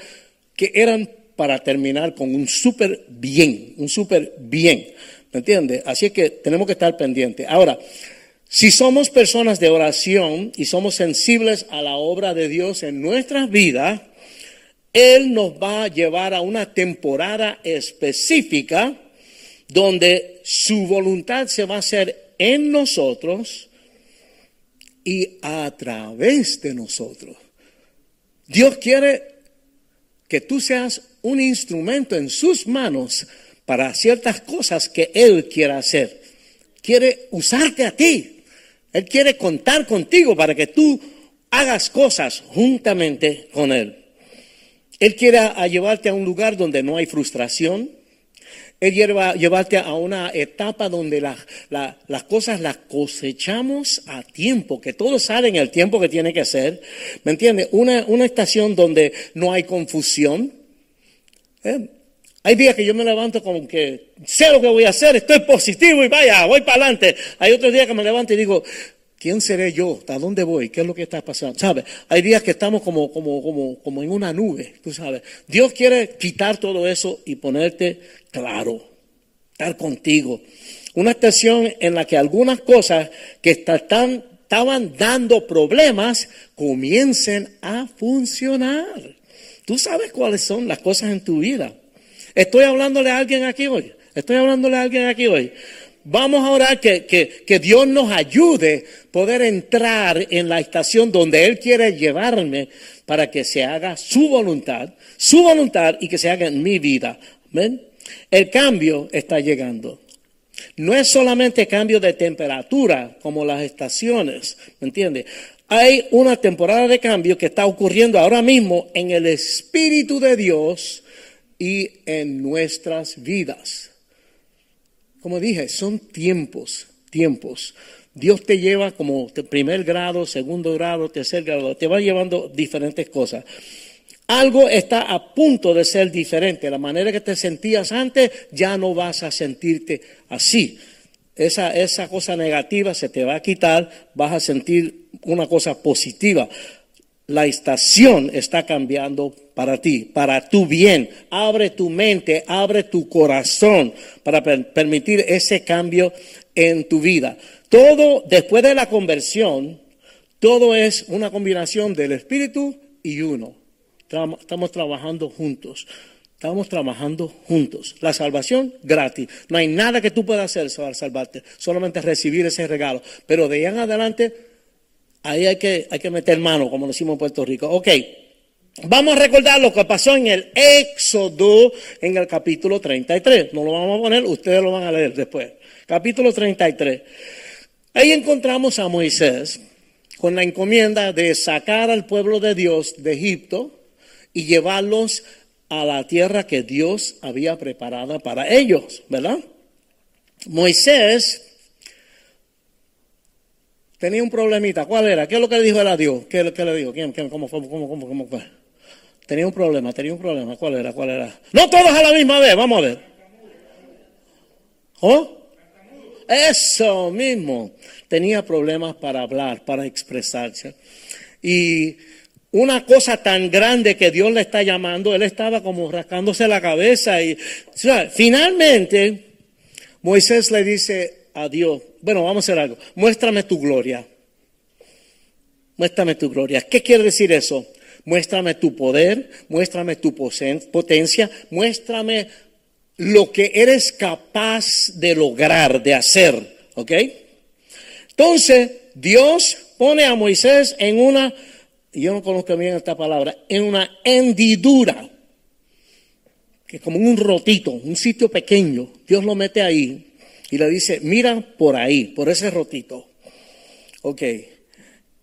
que eran para terminar con un súper bien, un súper bien. ¿Me entiendes? Así es que tenemos que estar pendientes. Ahora, si somos personas de oración y somos sensibles a la obra de Dios en nuestras vidas, Él nos va a llevar a una temporada específica donde su voluntad se va a hacer en nosotros y a través de nosotros. Dios quiere que tú seas un instrumento en sus manos para ciertas cosas que Él quiere hacer. Quiere usarte a ti. Él quiere contar contigo para que tú hagas cosas juntamente con Él. Él quiere llevarte a un lugar donde no hay frustración. Él quiere llevarte a una etapa donde las cosas las cosechamos a tiempo, que todo sale en el tiempo que tiene que ser. ¿Me entiendes? Una, una estación donde no hay confusión. ¿Eh? Hay días que yo me levanto como que sé lo que voy a hacer, estoy positivo y vaya, voy para adelante. Hay otros días que me levanto y digo, ¿quién seré yo? ¿A dónde voy? ¿Qué es lo que está pasando? ¿Sabes? Hay días que estamos como, como, como, como en una nube, tú sabes. Dios quiere quitar todo eso y ponerte claro, estar contigo. Una estación en la que algunas cosas que están, estaban dando problemas comiencen a funcionar. Tú sabes cuáles son las cosas en tu vida. Estoy hablándole a alguien aquí hoy. Estoy hablándole a alguien aquí hoy. Vamos a orar que, que, Dios nos ayude poder entrar en la estación donde Él quiere llevarme para que se haga su voluntad, su voluntad y que se haga en mi vida. ¿Ven? El cambio está llegando. No es solamente cambio de temperatura como las estaciones, ¿me entiendes? Hay una temporada de cambio que está ocurriendo ahora mismo en el Espíritu de Dios y en nuestras vidas. Como dije, son tiempos, tiempos. Dios te lleva como primer grado, segundo grado, tercer grado, te va llevando diferentes cosas. Algo está a punto de ser diferente. La manera que te sentías antes, ya no vas a sentirte así. Esa, esa cosa negativa se te va a quitar, vas a sentir una cosa positiva la estación está cambiando para ti, para tu bien. Abre tu mente, abre tu corazón para permitir ese cambio en tu vida. Todo, después de la conversión, todo es una combinación del Espíritu y uno. Estamos trabajando juntos. Estamos trabajando juntos. La salvación gratis. No hay nada que tú puedas hacer para salvarte. Solamente recibir ese regalo. Pero de ahí en adelante Ahí hay que, hay que meter mano, como decimos en Puerto Rico. Ok, vamos a recordar lo que pasó en el Éxodo en el capítulo 33. No lo vamos a poner, ustedes lo van a leer después. Capítulo 33. Ahí encontramos a Moisés con la encomienda de sacar al pueblo de Dios de Egipto y llevarlos a la tierra que Dios había preparada para ellos, ¿verdad? Moisés tenía un problemita. ¿Cuál era? ¿Qué es lo que le dijo él a Dios? ¿Qué, le dijo? ¿Quién, cómo, cómo, cómo, cómo? Tenía un problema, tenía un problema. ¿Cuál era? ¿Cuál era? No todos a la misma vez, vamos a ver. ¿Oh? Eso mismo. Tenía problemas para hablar, para expresarse. Y una cosa tan grande que Dios le está llamando, él estaba como rascándose la cabeza y finalmente Moisés le dice, a Dios, bueno, vamos a hacer algo, muéstrame tu gloria. Muéstrame tu gloria. ¿Qué quiere decir eso? Muéstrame tu poder, muéstrame tu potencia, muéstrame lo que eres capaz de lograr, de hacer. ¿Ok? Entonces, Dios pone a Moisés en una, yo no conozco bien esta palabra, en una hendidura, que es como un rotito, un sitio pequeño. Dios lo mete ahí y le dice, mira por ahí, por ese rotito. Ok,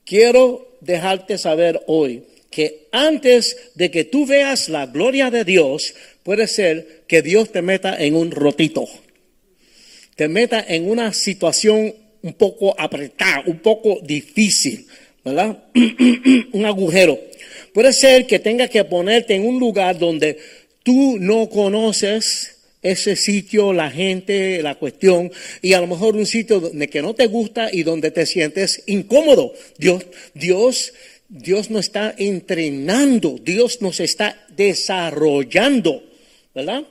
quiero dejarte saber hoy que antes de que tú veas la gloria de Dios, puede ser que Dios te meta en un rotito, te meta en una situación un poco apretada, un poco difícil, ¿verdad? <clears throat> un agujero. Puede ser que tenga que ponerte en un lugar donde tú no conoces ese sitio, la gente, la cuestión, y a lo mejor un sitio donde que no te gusta y donde te sientes incómodo. Dios, Dios, Dios nos está entrenando, Dios nos está desarrollando, ¿verdad?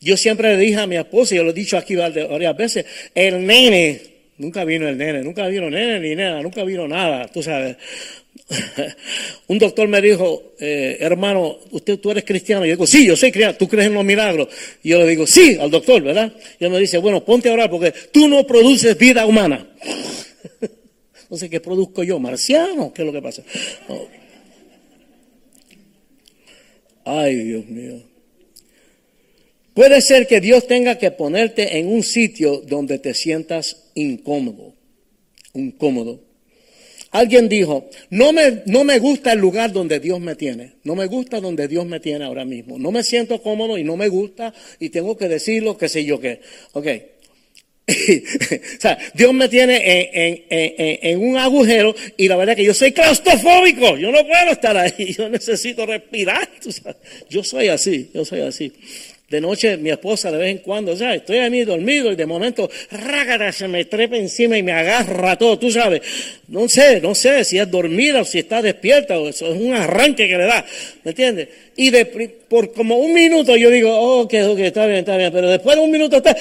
Yo siempre le dije a mi esposa, yo lo he dicho aquí varias veces, el nene, nunca vino el nene, nunca vino nene ni nena, nunca vino nada, tú sabes. <laughs> un doctor me dijo, eh, hermano, usted, tú eres cristiano. Yo digo, sí, yo soy cristiano, tú crees en los milagros. Y yo le digo, sí, al doctor, ¿verdad? Y él me dice, bueno, ponte a orar porque tú no produces vida humana. <laughs> Entonces, ¿qué produzco yo? ¿Marciano? ¿Qué es lo que pasa? Ay, Dios mío. Puede ser que Dios tenga que ponerte en un sitio donde te sientas incómodo, incómodo. Alguien dijo, no me, no me gusta el lugar donde Dios me tiene, no me gusta donde Dios me tiene ahora mismo, no me siento cómodo y no me gusta y tengo que decirlo, qué sé yo qué. Ok, <laughs> o sea, Dios me tiene en, un agujero y la verdad es que yo soy claustrofóbico, yo no puedo estar ahí, <laughs> yo necesito respirar. Yo soy así, yo soy así. De noche mi esposa de vez en cuando, ¿sabes? Estoy ahí dormido y de momento, rágara, se me trepa encima y me agarra todo, tú sabes. No sé, no sé si es dormida o si está despierta o eso es un arranque que le da, ¿me entiendes? Y de, por como un minuto yo digo, oh, ok, ok, está bien, está bien, pero después de un minuto está,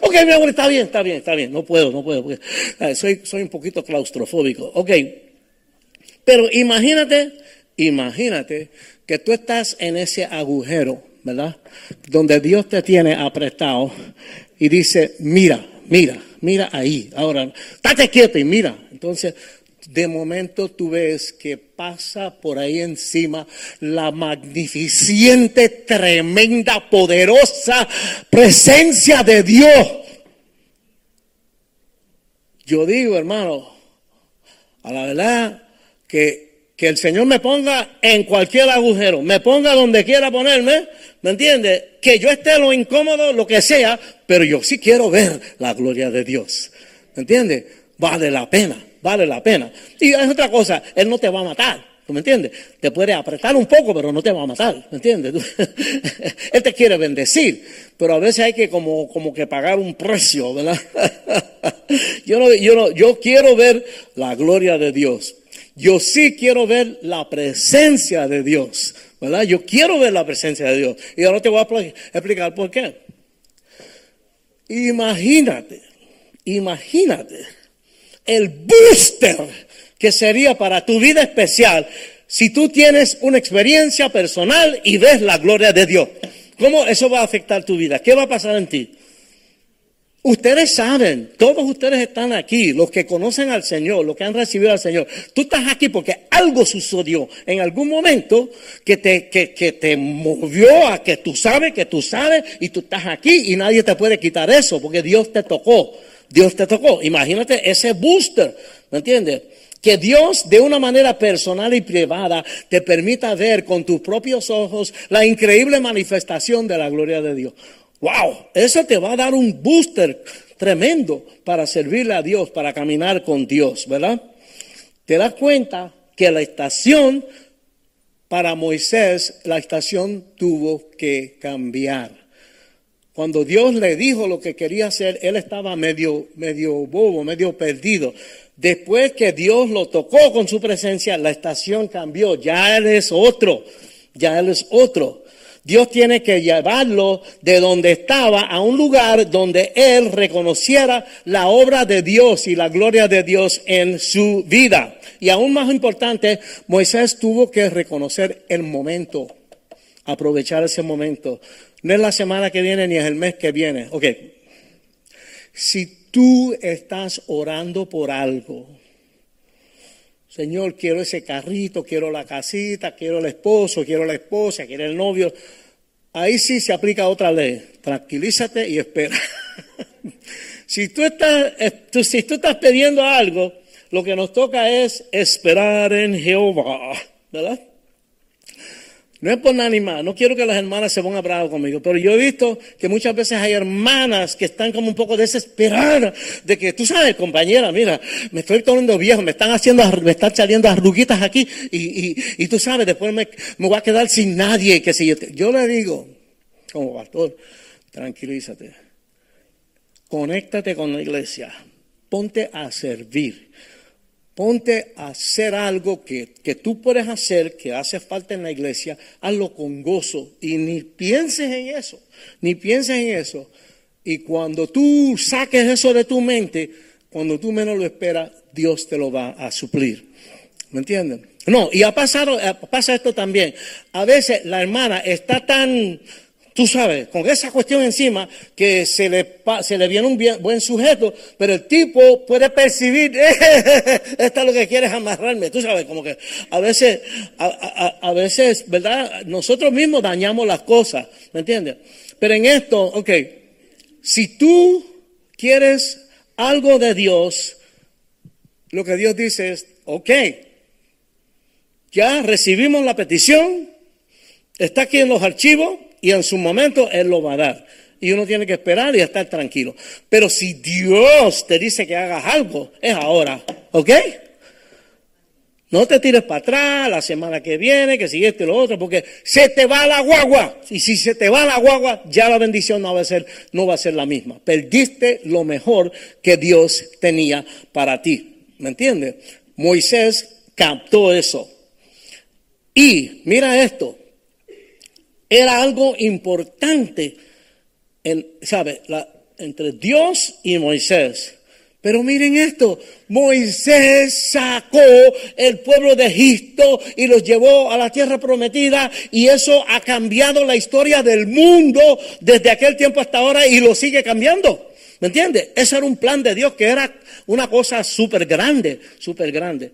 ok, mi amor, está bien, está bien, está bien, no puedo, no puedo, porque, soy, soy un poquito claustrofóbico, ok. Pero imagínate, imagínate que tú estás en ese agujero ¿verdad? Donde Dios te tiene apretado y dice, mira, mira, mira ahí. Ahora, estate quieto y mira. Entonces, de momento tú ves que pasa por ahí encima la magnificente, tremenda, poderosa presencia de Dios. Yo digo, hermano, a la verdad que que el Señor me ponga en cualquier agujero, me ponga donde quiera ponerme, ¿me entiende? Que yo esté lo incómodo, lo que sea, pero yo sí quiero ver la gloria de Dios, ¿me entiende? Vale la pena, vale la pena. Y es otra cosa, Él no te va a matar, ¿tú me entiendes? Te puede apretar un poco, pero no te va a matar, ¿me entiendes? <laughs> Él te quiere bendecir, pero a veces hay que como, como que pagar un precio, ¿verdad? <laughs> yo, no, yo, no, yo quiero ver la gloria de Dios. Yo sí quiero ver la presencia de Dios, ¿verdad? Yo quiero ver la presencia de Dios. Y ahora te voy a explicar por qué. Imagínate, imagínate el booster que sería para tu vida especial si tú tienes una experiencia personal y ves la gloria de Dios. ¿Cómo eso va a afectar tu vida? ¿Qué va a pasar en ti? Ustedes saben, todos ustedes están aquí, los que conocen al Señor, los que han recibido al Señor. Tú estás aquí porque algo sucedió en algún momento que te, que, que te movió a que tú sabes, que tú sabes, y tú estás aquí y nadie te puede quitar eso porque Dios te tocó. Dios te tocó. Imagínate ese booster, ¿me entiendes? Que Dios de una manera personal y privada te permita ver con tus propios ojos la increíble manifestación de la gloria de Dios. Wow, eso te va a dar un booster tremendo para servirle a Dios, para caminar con Dios, ¿verdad? Te das cuenta que la estación para Moisés, la estación tuvo que cambiar. Cuando Dios le dijo lo que quería hacer, él estaba medio, medio bobo, medio perdido. Después que Dios lo tocó con su presencia, la estación cambió. Ya él es otro. Ya él es otro. Dios tiene que llevarlo de donde estaba a un lugar donde él reconociera la obra de Dios y la gloria de Dios en su vida. Y aún más importante, Moisés tuvo que reconocer el momento, aprovechar ese momento. No es la semana que viene ni es el mes que viene. Ok. Si tú estás orando por algo, Señor, quiero ese carrito, quiero la casita, quiero el esposo, quiero la esposa, quiero el novio. Ahí sí se aplica otra ley. Tranquilízate y espera. <laughs> si, tú estás, eh, si tú estás pidiendo algo, lo que nos toca es esperar en Jehová. ¿Verdad? No es por nada ni más, no quiero que las hermanas se pongan bravas conmigo, pero yo he visto que muchas veces hay hermanas que están como un poco desesperadas de que, tú sabes, compañera, mira, me estoy poniendo viejo, me están haciendo, me están saliendo arruguitas aquí y, y, tú sabes, después me, me, voy a quedar sin nadie, que si yo, yo le digo, como pastor, tranquilízate, conéctate con la iglesia, ponte a servir Ponte a hacer algo que, tú puedes hacer, que hace falta en la iglesia, hazlo con gozo y ni pienses en eso, ni pienses en eso. Y cuando tú saques eso de tu mente, cuando tú menos lo esperas, Dios te lo va a suplir. ¿Me entienden? No, y ha pasado, pasa esto también. A veces la hermana está tan, tú sabes, con esa cuestión encima, que se le, se le viene un bien- buen sujeto, pero el tipo puede percibir, <laughs> esto es lo que quieres amarrarme, tú sabes, como que a veces, a, a- a veces, ¿verdad? Nosotros mismos dañamos las cosas, ¿me entiendes? Pero en esto, ok, si tú quieres algo de Dios, lo que Dios dice es, ok, ya recibimos la petición, está aquí en los archivos y en su momento Él lo va a dar. Y uno tiene que esperar y estar tranquilo. Pero si Dios te dice que hagas algo, es ahora, ¿ok? No te tires para atrás la semana que viene, que y lo otro, porque se te va la guagua. Y si se te va la guagua, ya la bendición no va a ser, no va a ser la misma. Perdiste lo mejor que Dios tenía para ti. ¿Me entiendes? Moisés captó eso. Y mira esto, era algo importante, ¿sabe? Entre Dios y Moisés. Pero miren esto, Moisés sacó el pueblo de Egipto y los llevó a la tierra prometida y eso ha cambiado la historia del mundo desde aquel tiempo hasta ahora y lo sigue cambiando. ¿Me entiendes? Ese era un plan de Dios que era una cosa súper grande, súper grande.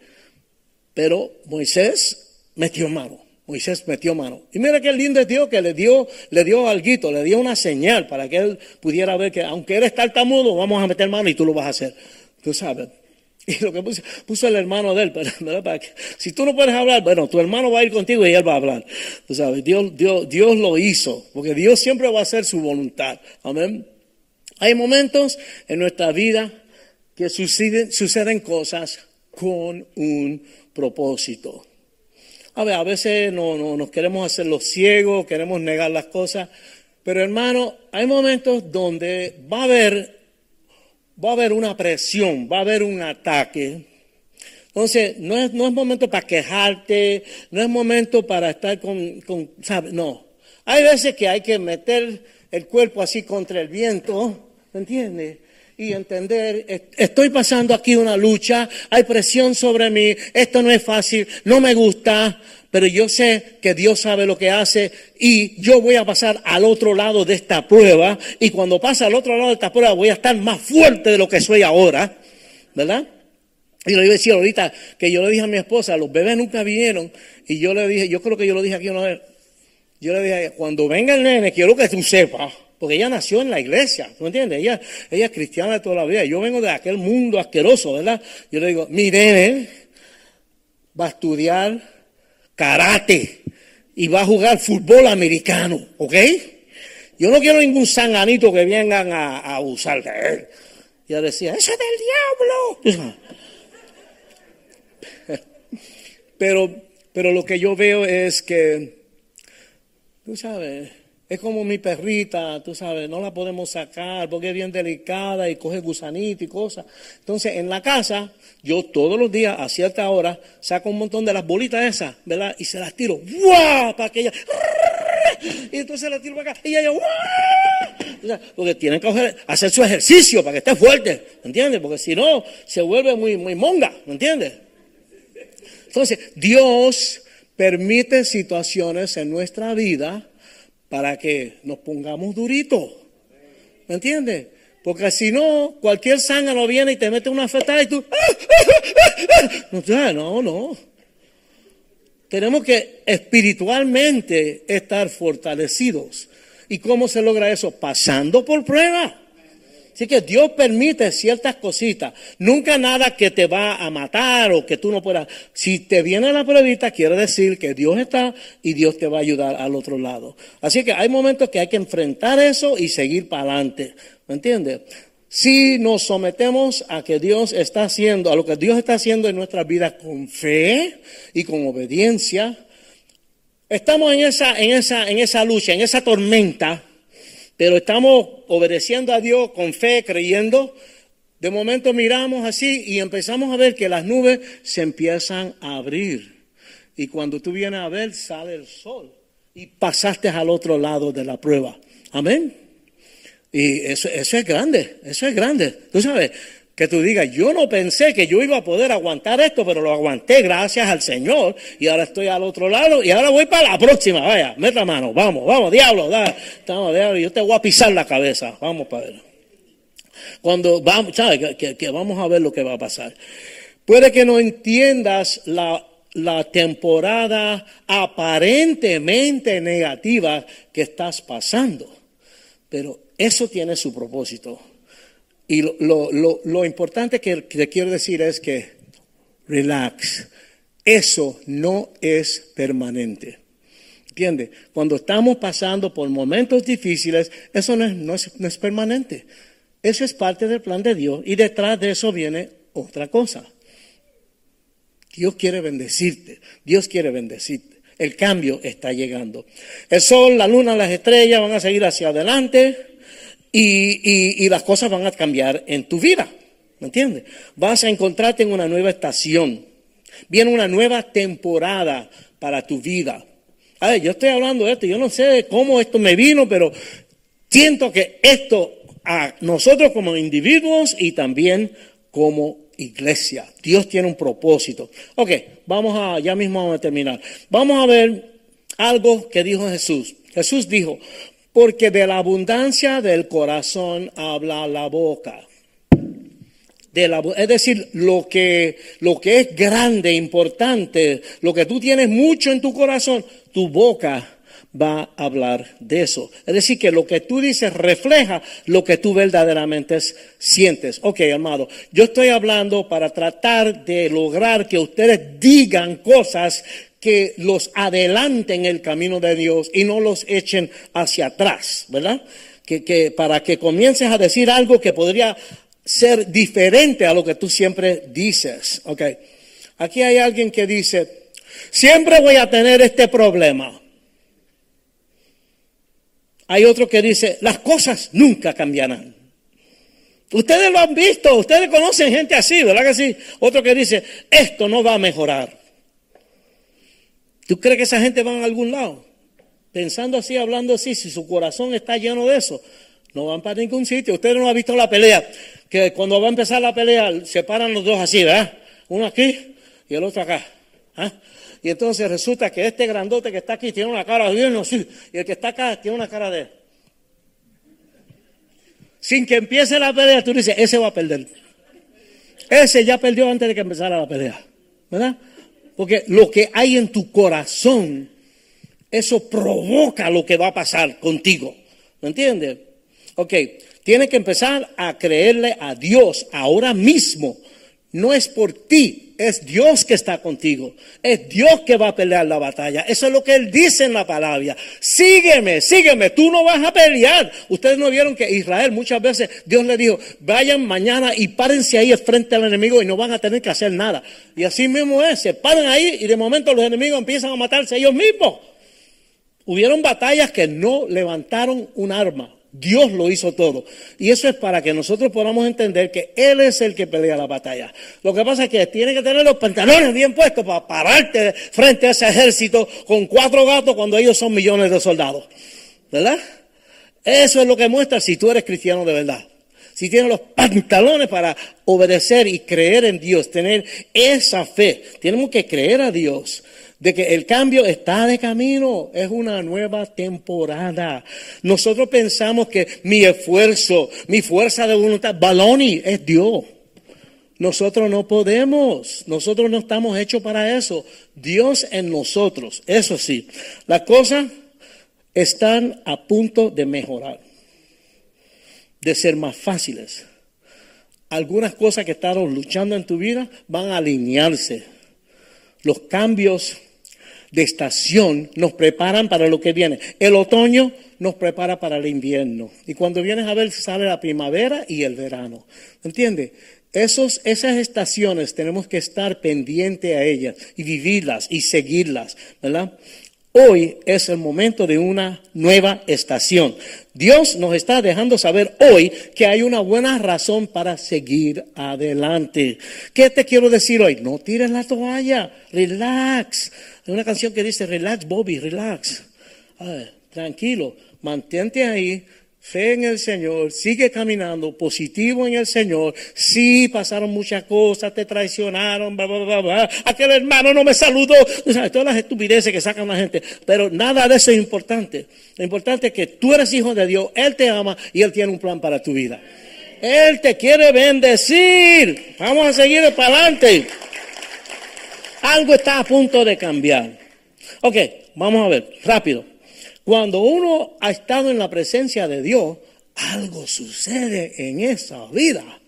Pero Moisés metió mano. Moisés metió mano. Y mira qué lindo es Dios que le dio, le dio algo, le dio una señal para que él pudiera ver que aunque eres tartamudo, vamos a meter mano y tú lo vas a hacer. Tú sabes. <laughs> Y lo que puso, puso el hermano de él, <laughs> ¿verdad? Para que- si tú no puedes hablar, bueno, tu hermano va a ir contigo y él va a hablar. Tú sabes, Dios, Dios, Dios lo hizo, porque Dios siempre va a hacer su voluntad. Amén. Hay momentos en nuestra vida que suceden, suceden cosas con un propósito. A ver, a veces no, no- nos queremos hacer los ciegos, queremos negar las cosas, pero hermano, hay momentos donde va a haber, va a haber una presión, va a haber un ataque. Entonces, no es, no es momento para quejarte, no es momento para estar con, con ¿sabes? No. Hay veces que hay que meter el cuerpo así contra el viento, ¿me entiendes? Y entender, est- estoy pasando aquí una lucha, hay presión sobre mí, esto no es fácil, no me gusta, pero yo sé que Dios sabe lo que hace y yo voy a pasar al otro lado de esta prueba y cuando pase al otro lado de esta prueba voy a estar más fuerte de lo que soy ahora, ¿verdad? Y lo iba a decir ahorita que yo le dije a mi esposa, los bebés nunca vinieron y yo le dije, yo creo que yo lo dije aquí una vez, yo le dije, cuando venga el nene, quiero que tú sepas, porque ella nació en la iglesia, ¿tú entiendes? Ella, ella es cristiana de toda la vida, yo vengo de aquel mundo asqueroso, ¿verdad? Yo le digo, mi nene va a estudiar karate y va a jugar fútbol americano, ¿ok? Yo no quiero ningún sanganito que vengan a, a abusar de él. Y ella decía, ¡eso es del diablo! <laughs> Pero, pero lo que yo veo es que, tú sabes, es como mi perrita, tú sabes, no la podemos sacar porque es bien delicada y coge gusanito y cosas. Entonces, en la casa, yo todos los días a cierta hora saco un montón de las bolitas esas, ¿verdad? Y se las tiro, ¡guau! Para que ella, y entonces la tiro para acá, y ella, ¡guau! Porque tienen que hacer su ejercicio para que esté fuerte, ¿me entiendes? Porque si no, se vuelve muy, muy monga, ¿me entiendes? Entonces, Dios permite situaciones en nuestra vida para que nos pongamos duritos. ¿Me entiendes? Porque si no, cualquier zángano viene y te mete una fetada y tú... <laughs> No, no, no. Tenemos que espiritualmente estar fortalecidos. ¿Y cómo se logra eso? Pasando por prueba. Así que Dios permite ciertas cositas. Nunca nada que te va a matar o que tú no puedas. Si te viene la pruebita, quiere decir que Dios está y Dios te va a ayudar al otro lado. Así que hay momentos que hay que enfrentar eso y seguir para adelante. ¿Me entiendes? Si nos sometemos a que Dios está haciendo, a lo que Dios está haciendo en nuestras vidas con fe y con obediencia, estamos en esa, en esa, en esa lucha, en esa tormenta pero estamos obedeciendo a Dios con fe, creyendo. De momento miramos así y empezamos a ver que las nubes se empiezan a abrir. Y cuando tú vienes a ver, sale el sol. Y pasaste al otro lado de la prueba. Amén. Y eso, es grande, eso es grande. Tú sabes, Que tú digas, yo no pensé que yo iba a poder aguantar esto, pero lo aguanté gracias al Señor y ahora estoy al otro lado y ahora voy para la próxima. Vaya, meta mano, vamos, vamos, diablo, da, estamos, diablo, yo te voy a pisar la cabeza. Vamos para ver. Cuando vamos, ¿sabes? Que, que vamos a ver lo que va a pasar. Puede que no entiendas la la temporada aparentemente negativa que estás pasando. Pero eso tiene su propósito. Y lo, importante que te quiero decir es que relax. Eso no es permanente. ¿Entiendes? Cuando estamos pasando por momentos difíciles, eso no es permanente. Eso es parte del plan de Dios y detrás de eso viene otra cosa. Dios quiere bendecirte. Dios quiere bendecirte. El cambio está llegando. El sol, la luna, las estrellas van a seguir hacia adelante y, las cosas van a cambiar en tu vida. ¿Me entiendes? Vas a encontrarte en una nueva estación. Viene una nueva temporada para tu vida. A ver, yo estoy hablando de esto, yo no sé cómo esto me vino, pero siento que esto a nosotros como individuos y también como iglesia. Dios tiene un propósito. Ok, vamos a, ya mismo vamos a terminar. Vamos a ver algo que dijo Jesús. Jesús dijo, porque de la abundancia del corazón habla la boca. De la, es decir, lo que, lo que es grande, importante, lo que tú tienes mucho en tu corazón, tu boca va a hablar de eso. Es decir, que lo que tú dices refleja lo que tú verdaderamente sientes. Ok, amado, yo estoy hablando para tratar de lograr que ustedes digan cosas que los adelanten el camino de Dios y no los echen hacia atrás, ¿verdad? Que, que para que comiences a decir algo que podría ser diferente a lo que tú siempre dices. Ok, aquí hay alguien que dice, siempre voy a tener este problema. Hay otro que dice, las cosas nunca cambiarán. Ustedes lo han visto, ustedes conocen gente así, ¿verdad que sí? Otro que dice, esto no va a mejorar. ¿Tú crees que esa gente va a algún lado? Pensando así, hablando así, si su corazón está lleno de eso, no van para ningún sitio. Ustedes no han visto la pelea, que cuando va a empezar la pelea se paran los dos así, ¿verdad? Uno aquí y el otro acá. ¿ah? Y entonces resulta que este grandote que está aquí tiene una cara bien así, y el que está acá tiene una cara de... Sin que empiece la pelea, tú dices, ese va a perder. Ese ya perdió antes de que empezara la pelea. ¿Verdad? Porque lo que hay en tu corazón, eso provoca lo que va a pasar contigo. ¿Me entiendes? Ok, tienes que empezar a creerle a Dios ahora mismo. No es por ti, es Dios que está contigo. Es Dios que va a pelear la batalla. Eso es lo que Él dice en la palabra. Sígueme, sígueme. Tú no vas a pelear. Ustedes no vieron que Israel muchas veces Dios le dijo, vayan mañana y párense ahí frente al enemigo y no van a tener que hacer nada. Y así mismo es. Se paran ahí y de momento los enemigos empiezan a matarse ellos mismos. Hubieron batallas que no levantaron un arma. Dios lo hizo todo. Y eso es para que nosotros podamos entender que Él es el que pelea la batalla. Lo que pasa es que tiene que tener los pantalones bien puestos para pararte frente a ese ejército con cuatro gatos cuando ellos son millones de soldados. ¿Verdad? Eso es lo que muestra si tú eres cristiano de verdad. Si tienes los pantalones para obedecer y creer en Dios, tener esa fe. Tenemos que creer a Dios de que el cambio está de camino, es una nueva temporada. Nosotros pensamos que mi esfuerzo, mi fuerza de voluntad, baloni, es Dios. Nosotros no podemos, nosotros no estamos hechos para eso. Dios en nosotros, eso sí. Las cosas están a punto de mejorar, de ser más fáciles. Algunas cosas que estaban luchando en tu vida van a alinearse. Los cambios de estación nos preparan para lo que viene. El otoño nos prepara para el invierno. Y cuando vienes a ver, sale la primavera y el verano. ¿Entiendes? Esos, esas estaciones tenemos que estar pendientes a ellas y vivirlas y seguirlas, ¿verdad? Hoy es el momento de una nueva estación. Dios nos está dejando saber hoy que hay una buena razón para seguir adelante. ¿Qué te quiero decir hoy? No tires la toalla, relax. Hay una canción que dice, relax Bobby, relax. tranquilo, mantente ahí, fe en el Señor, sigue caminando positivo en el Señor. Sí, pasaron muchas cosas, te traicionaron, bla, bla, bla, bla. aquel hermano no me saludó. Tú sabes, todas las estupideces que sacan la gente. Pero nada de eso es importante. Lo importante es que tú eres hijo de Dios, Él te ama y Él tiene un plan para tu vida. Él te quiere bendecir. Vamos a seguir para adelante. Algo está a punto de cambiar. Ok, vamos a ver, rápido. Cuando uno ha estado en la presencia de Dios, algo sucede en esa vida.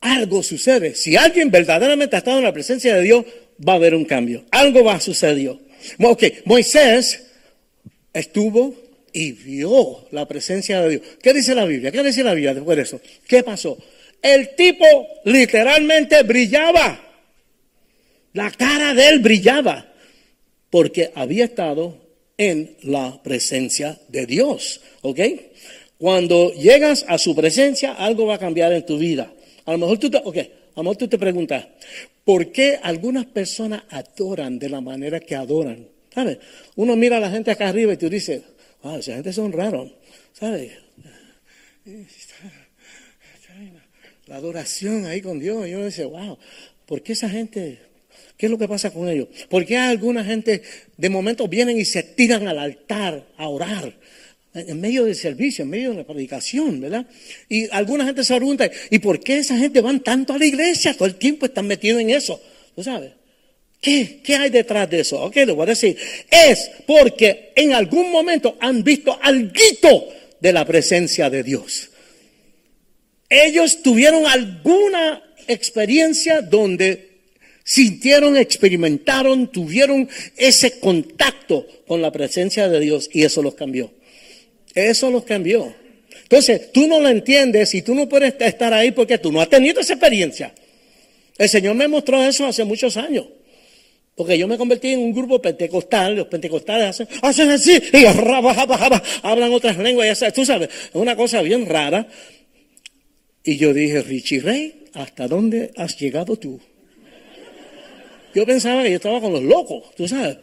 Algo sucede. Si alguien verdaderamente ha estado en la presencia de Dios, va a haber un cambio. Algo va a suceder. Ok, Moisés estuvo y vio la presencia de Dios. ¿Qué dice la Biblia? ¿Qué dice la Biblia después de eso? ¿Qué pasó? El tipo literalmente brillaba. La cara de él brillaba porque había estado en la presencia de Dios. ¿Ok? Cuando llegas a su presencia, algo va a cambiar en tu vida. A lo mejor tú te, okay, a lo mejor tú te preguntas, ¿por qué algunas personas adoran de la manera que adoran? ¿Sabes? Uno mira a la gente acá arriba y tú dices, wow, esa gente son raros. ¿Sabes? La adoración ahí con Dios. Y uno dice, wow, ¿por qué esa gente ¿Qué es lo que pasa con ellos? Porque hay alguna gente de momento vienen y se tiran al altar a orar en medio del servicio, en medio de la predicación, ¿verdad? Y alguna gente se pregunta, ¿y por qué esa gente van tanto a la iglesia? Todo el tiempo están metidos en eso, ¿tú sabes? ¿Qué, ¿Qué hay detrás de eso? Ok, le voy a decir. Es porque en algún momento han visto algo de la presencia de Dios. Ellos tuvieron alguna experiencia donde sintieron, experimentaron, tuvieron ese contacto con la presencia de Dios y eso los cambió. Eso los cambió. Entonces, tú no lo entiendes y tú no puedes estar ahí porque tú no has tenido esa experiencia. El Señor me mostró eso hace muchos años. Porque yo me convertí en un grupo pentecostal, los pentecostales hacen, hacen así, y <laughs> hablan otras lenguas, tú sabes, es una cosa bien rara. Y yo dije, Richie Rey, ¿hasta dónde has llegado tú? Yo pensaba que yo estaba con los locos, tú sabes.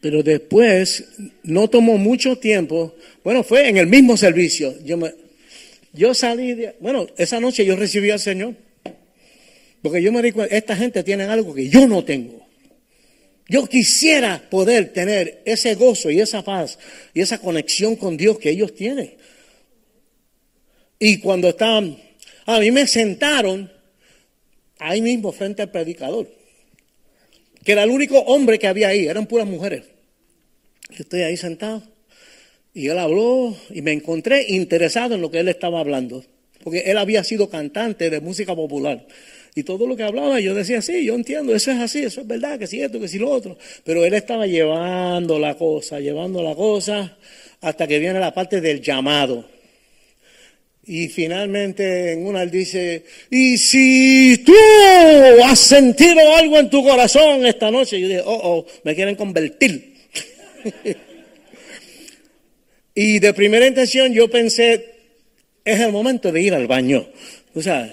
Pero después, no tomó mucho tiempo, bueno, fue en el mismo servicio. Yo, me, yo salí de, bueno, esa noche yo recibí al Señor. Porque yo me di cuenta, esta gente tiene algo que yo no tengo. Yo quisiera poder tener ese gozo y esa paz y esa conexión con Dios que ellos tienen. Y cuando estaban, a mí me sentaron ahí mismo frente al predicador, que era el único hombre que había ahí, eran puras mujeres. Yo estoy ahí sentado y él habló y me encontré interesado en lo que él estaba hablando, porque él había sido cantante de música popular. Y todo lo que hablaba, yo decía, sí, yo entiendo, eso es así, eso es verdad, que si esto, que si lo otro. Pero él estaba llevando la cosa, llevando la cosa, hasta que viene la parte del llamado. Y finalmente en una él dice, y si tú has sentido algo en tu corazón esta noche, yo dije, oh, oh, me quieren convertir. <laughs> y de primera intención yo pensé, es el momento de ir al baño, tú sabes.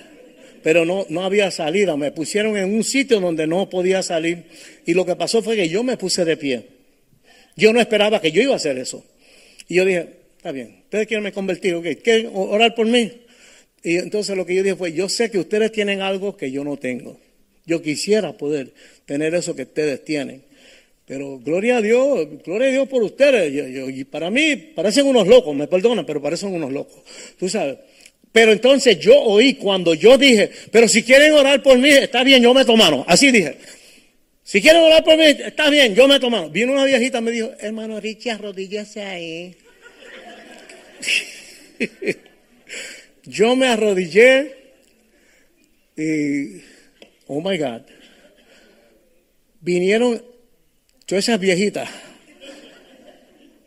Pero no, no había salida, me pusieron en un sitio donde no podía salir. Y lo que pasó fue que yo me puse de pie. Yo no esperaba que yo iba a hacer eso. Y yo dije, Está bien, ustedes quieren me convertir, ok, ¿quieren orar por mí? Y entonces lo que yo dije fue, yo sé que ustedes tienen algo que yo no tengo. Yo quisiera poder tener eso que ustedes tienen. Pero gloria a Dios, gloria a Dios por ustedes. y para mí parecen unos locos, me perdonan, pero parecen unos locos. Tú sabes. Pero entonces yo oí cuando yo dije, pero si quieren orar por mí, está bien, yo me tomaron. Así dije. Si quieren orar por mí, está bien, yo me tomaron. Vino una viejita y me dijo, hermano Richie, arrodíllese ahí. <laughs> Yo me arrodillé y, oh my God, vinieron todas esas viejitas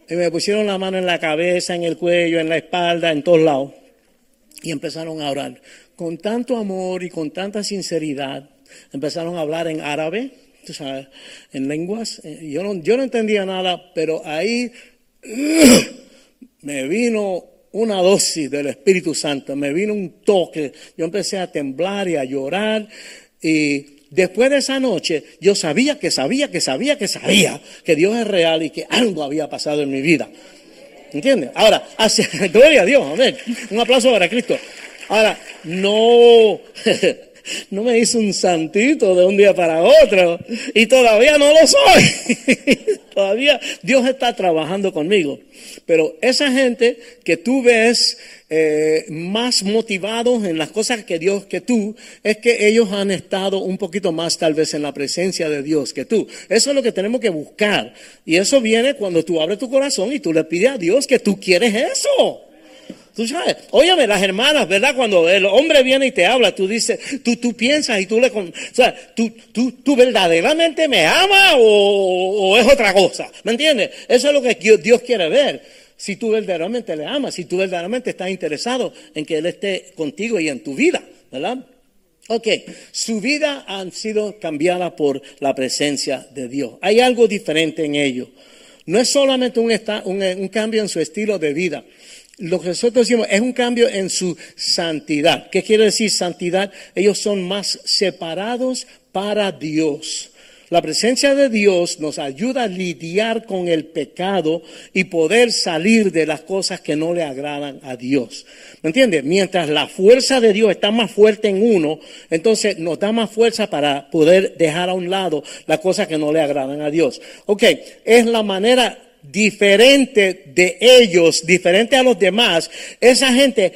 y me pusieron la mano en la cabeza, en el cuello, en la espalda, en todos lados y empezaron a orar con tanto amor y con tanta sinceridad. Empezaron a hablar en árabe, en lenguas. Eh, yo no, yo no entendía nada, pero ahí <clears throat> me vino una dosis del Espíritu Santo, me vino un toque, yo empecé a temblar y a llorar y después de esa noche yo sabía que sabía que sabía que sabía que Dios es real y que algo había pasado en mi vida. ¿Entiendes? Ahora, hacia, <laughs> gloria a Dios, amén. Un aplauso para Cristo. Ahora, no, <laughs> no me hizo un santito de un día para otro y todavía no lo soy. <laughs> todavía Dios está trabajando conmigo. Pero esa gente que tú ves eh, más motivados en las cosas que Dios que tú, es que ellos han estado un poquito más tal vez en la presencia de Dios que tú. Eso es lo que tenemos que buscar. Y eso viene cuando tú abres tu corazón y tú le pides a Dios que tú quieres eso. Tú sabes, óyeme, las hermanas, ¿verdad? Cuando el hombre viene y te habla, tú dices, tú, tú piensas y tú le... O sea, ¿tú, tú, tú verdaderamente me amas o, es otra cosa? ¿Me entiendes? Eso es lo que Dios quiere ver. Si tú verdaderamente le amas, si tú verdaderamente estás interesado en que Él esté contigo y en tu vida, ¿verdad? Ok, su vida ha sido cambiada por la presencia de Dios. Hay algo diferente en ello. No es solamente un, un, un cambio en su estilo de vida lo que nosotros decimos es un cambio en su santidad. ¿Qué quiere decir santidad? Ellos son más separados para Dios. La presencia de Dios nos ayuda a lidiar con el pecado y poder salir de las cosas que no le agradan a Dios. ¿Me entiendes? Mientras la fuerza de Dios está más fuerte en uno, entonces nos da más fuerza para poder dejar a un lado las cosas que no le agradan a Dios. Ok, es la manera diferente de ellos, diferente a los demás, esa gente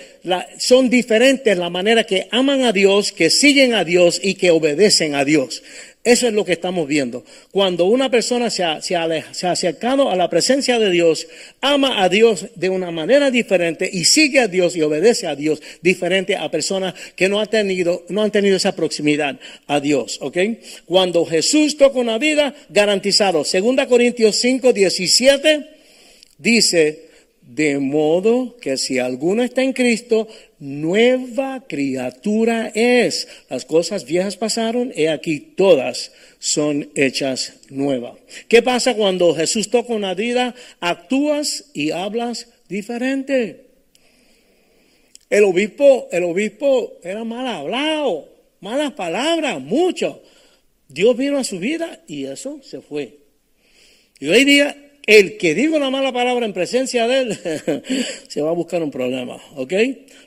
son diferentes la manera que aman a Dios, que siguen a Dios y que obedecen a Dios. Eso es lo que estamos viendo. Cuando una persona se ha, se, ha, acercado a la presencia de Dios, ama a Dios de una manera diferente y sigue a Dios y obedece a Dios diferente a personas que no han tenido, no han tenido esa proximidad a Dios. ¿Ok? Cuando Jesús toca una vida, garantizado. Segunda Corintios 5, 17 dice, de modo que si alguno está en Cristo, nueva criatura es. Las cosas viejas pasaron y aquí todas son hechas nuevas. ¿Qué pasa cuando Jesús toca una vida? Actúas y hablas diferente. El obispo, el obispo era mal hablado, malas palabras, mucho. Dios vino a su vida y eso se fue. Y hoy día el que diga una mala palabra en presencia de él, <laughs> se va a buscar un problema, ¿ok?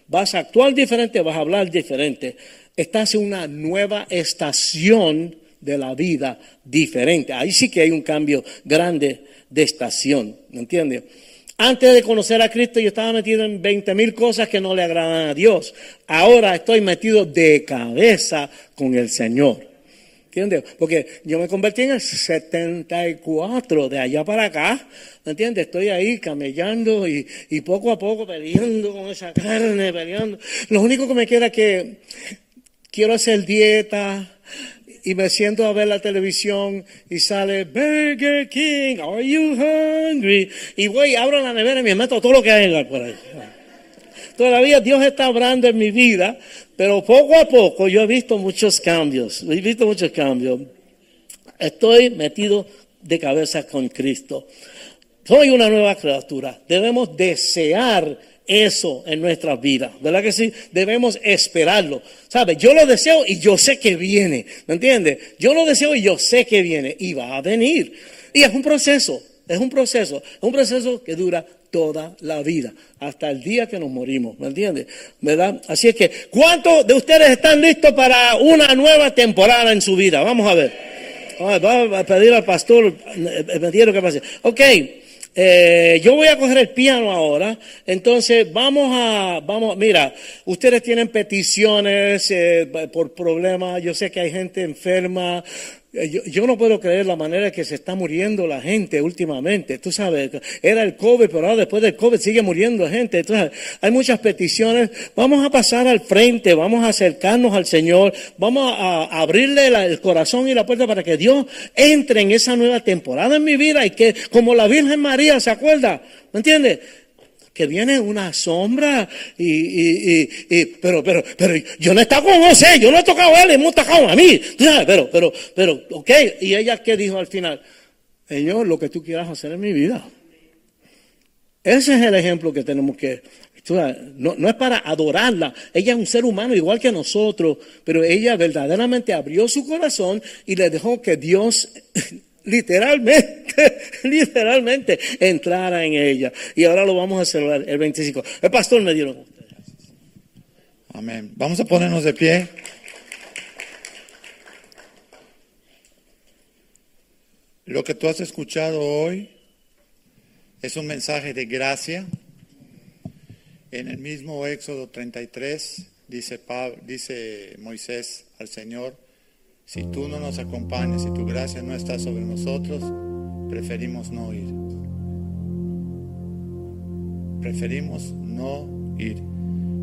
Vas a actuar diferente, vas a hablar diferente. Estás en una nueva estación de la vida diferente. Ahí sí que hay un cambio grande de estación, ¿me entiendes? Antes de conocer a Cristo yo estaba metido en 20 mil cosas que no le agradan a Dios. Ahora estoy metido de cabeza con el Señor. ¿Entiendes? Porque yo me convertí en el 74, de allá para acá, ¿me entiendes? Estoy ahí camellando y, y poco a poco peleando con esa carne, peleando. Lo único que me queda es que quiero hacer dieta, y me siento a ver la televisión y sale Burger King, are you hungry? Y voy, abro la nevera y me meto todo lo que hay por ahí. Todavía Dios está hablando en mi vida, pero poco a poco yo he visto muchos cambios, he visto muchos cambios. Estoy metido de cabeza con Cristo. Soy una nueva criatura. Debemos desear eso en nuestras vidas, ¿verdad que sí? Debemos esperarlo. ¿Sabes? Yo lo deseo y yo sé que viene, ¿me entiendes? Yo lo deseo y yo sé que viene y va a venir. Y es un proceso, es un proceso, es un proceso que dura toda la vida, hasta el día que nos morimos, ¿me entiendes? ¿Verdad? Así es que, ¿cuántos de ustedes están listos para una nueva temporada en su vida? Vamos a ver. Vamos a pedir al pastor, eh, lo que pase. Ok, eh, yo voy a coger el piano ahora, entonces vamos a, vamos, mira, ustedes tienen peticiones eh, por problemas, yo sé que hay gente enferma, eh, yo, no puedo creer la manera que se está muriendo la gente últimamente. Tú sabes, era el COVID, pero ahora después del COVID sigue muriendo gente. Entonces, hay muchas peticiones. Vamos a pasar al frente, vamos a acercarnos al Señor, vamos a, abrirle el corazón y la puerta para que Dios entre en esa nueva temporada en mi vida y que, como la Virgen María, ¿se acuerda? ¿Me entiendes? Que viene una sombra y, y, y, pero, pero, pero yo no he estado con José, yo no he tocado a él, hemos tocado a mí, pero, pero, pero, ok, y ella qué dijo al final, Señor, lo que tú quieras hacer en mi vida. Ese es el ejemplo que tenemos que, no, no es para adorarla, ella es un ser humano igual que nosotros, pero ella verdaderamente abrió su corazón y le dejó que Dios literalmente, <laughs> literalmente entrara en ella. Y ahora lo vamos a celebrar el 25. El pastor me dio Amén. Vamos a ponernos de pie. Lo que tú has escuchado hoy es un mensaje de gracia. En el mismo Éxodo 33 dice, dice Moisés al Señor, si tú no nos acompañas, si tu gracia no está sobre nosotros, preferimos no ir. Preferimos no ir.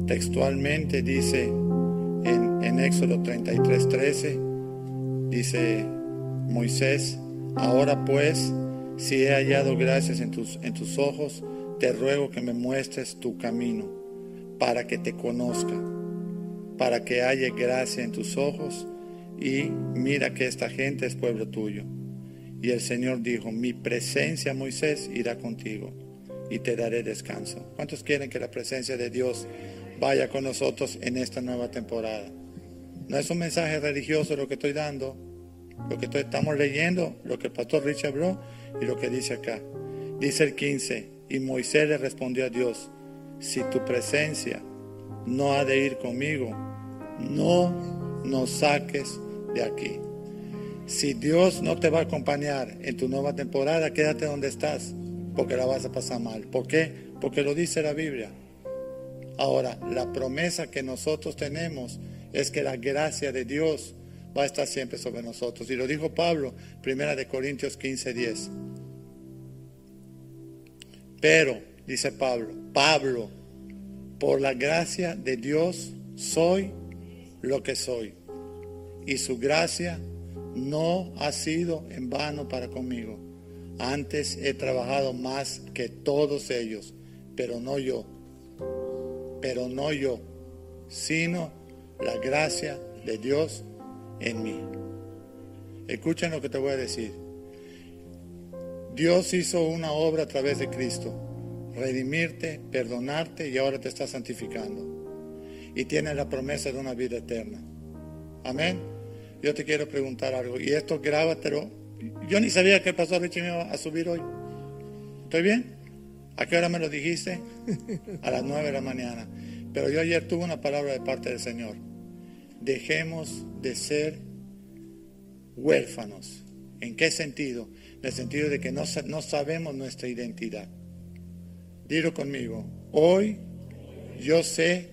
Textualmente dice en, en Éxodo 33, 13, dice Moisés, Ahora pues, si he hallado gracias en tus, en tus ojos, te ruego que me muestres tu camino, para que te conozca, para que haya gracia en tus ojos, y mira que esta gente es pueblo tuyo. Y el Señor dijo, mi presencia, Moisés, irá contigo y te daré descanso. ¿Cuántos quieren que la presencia de Dios vaya con nosotros en esta nueva temporada? No es un mensaje religioso lo que estoy dando, lo que estamos leyendo, lo que el pastor Richard habló y lo que dice acá. Dice el 15, y Moisés le respondió a Dios, si tu presencia no ha de ir conmigo, no nos saques de aquí. Si Dios no te va a acompañar en tu nueva temporada, quédate donde estás, porque la vas a pasar mal. ¿Por qué? Porque lo dice la Biblia. Ahora, la promesa que nosotros tenemos es que la gracia de Dios va a estar siempre sobre nosotros. Y lo dijo Pablo, primera de Corintios 15, 10. Pero, dice Pablo, Pablo, por la gracia de Dios soy lo que soy. Y su gracia no ha sido en vano para conmigo. Antes he trabajado más que todos ellos, pero no yo, pero no yo, sino la gracia de Dios en mí. Escuchen lo que te voy a decir. Dios hizo una obra a través de Cristo, redimirte, perdonarte y ahora te está santificando. Y tiene la promesa de una vida eterna. Amén. Yo te quiero preguntar algo. Y esto grábatelo. Yo ni sabía que el pastor Richie me iba a subir hoy. ¿Estoy bien? ¿A qué hora me lo dijiste? A las nueve de la mañana. Pero yo ayer tuve una palabra de parte del Señor dejemos de ser huérfanos. ¿En qué sentido? En el sentido de que no, no sabemos nuestra identidad. Dilo conmigo, hoy yo sé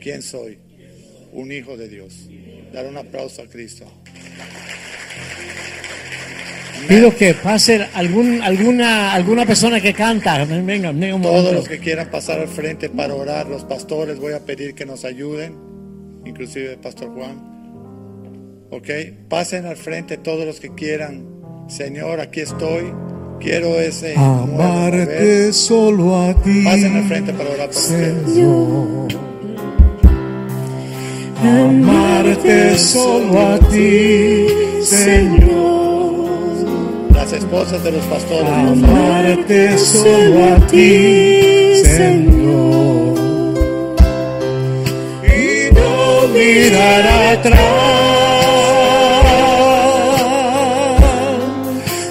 quién soy, un hijo de Dios. Dar un aplauso a Cristo. Pido que pase algún, alguna, alguna persona que canta. Venga, Todos los que quieran pasar al frente para orar, los pastores, voy a pedir que nos ayuden inclusive el Pastor Juan. ¿Ok? Pasen al frente todos los que quieran. Señor, aquí estoy. Quiero ese amarte solo a ti. Pasen al frente para orar por Señor. Amarte solo a ti, Señor. Las esposas de los pastores. Amarte solo a ti, Señor mirar atrás,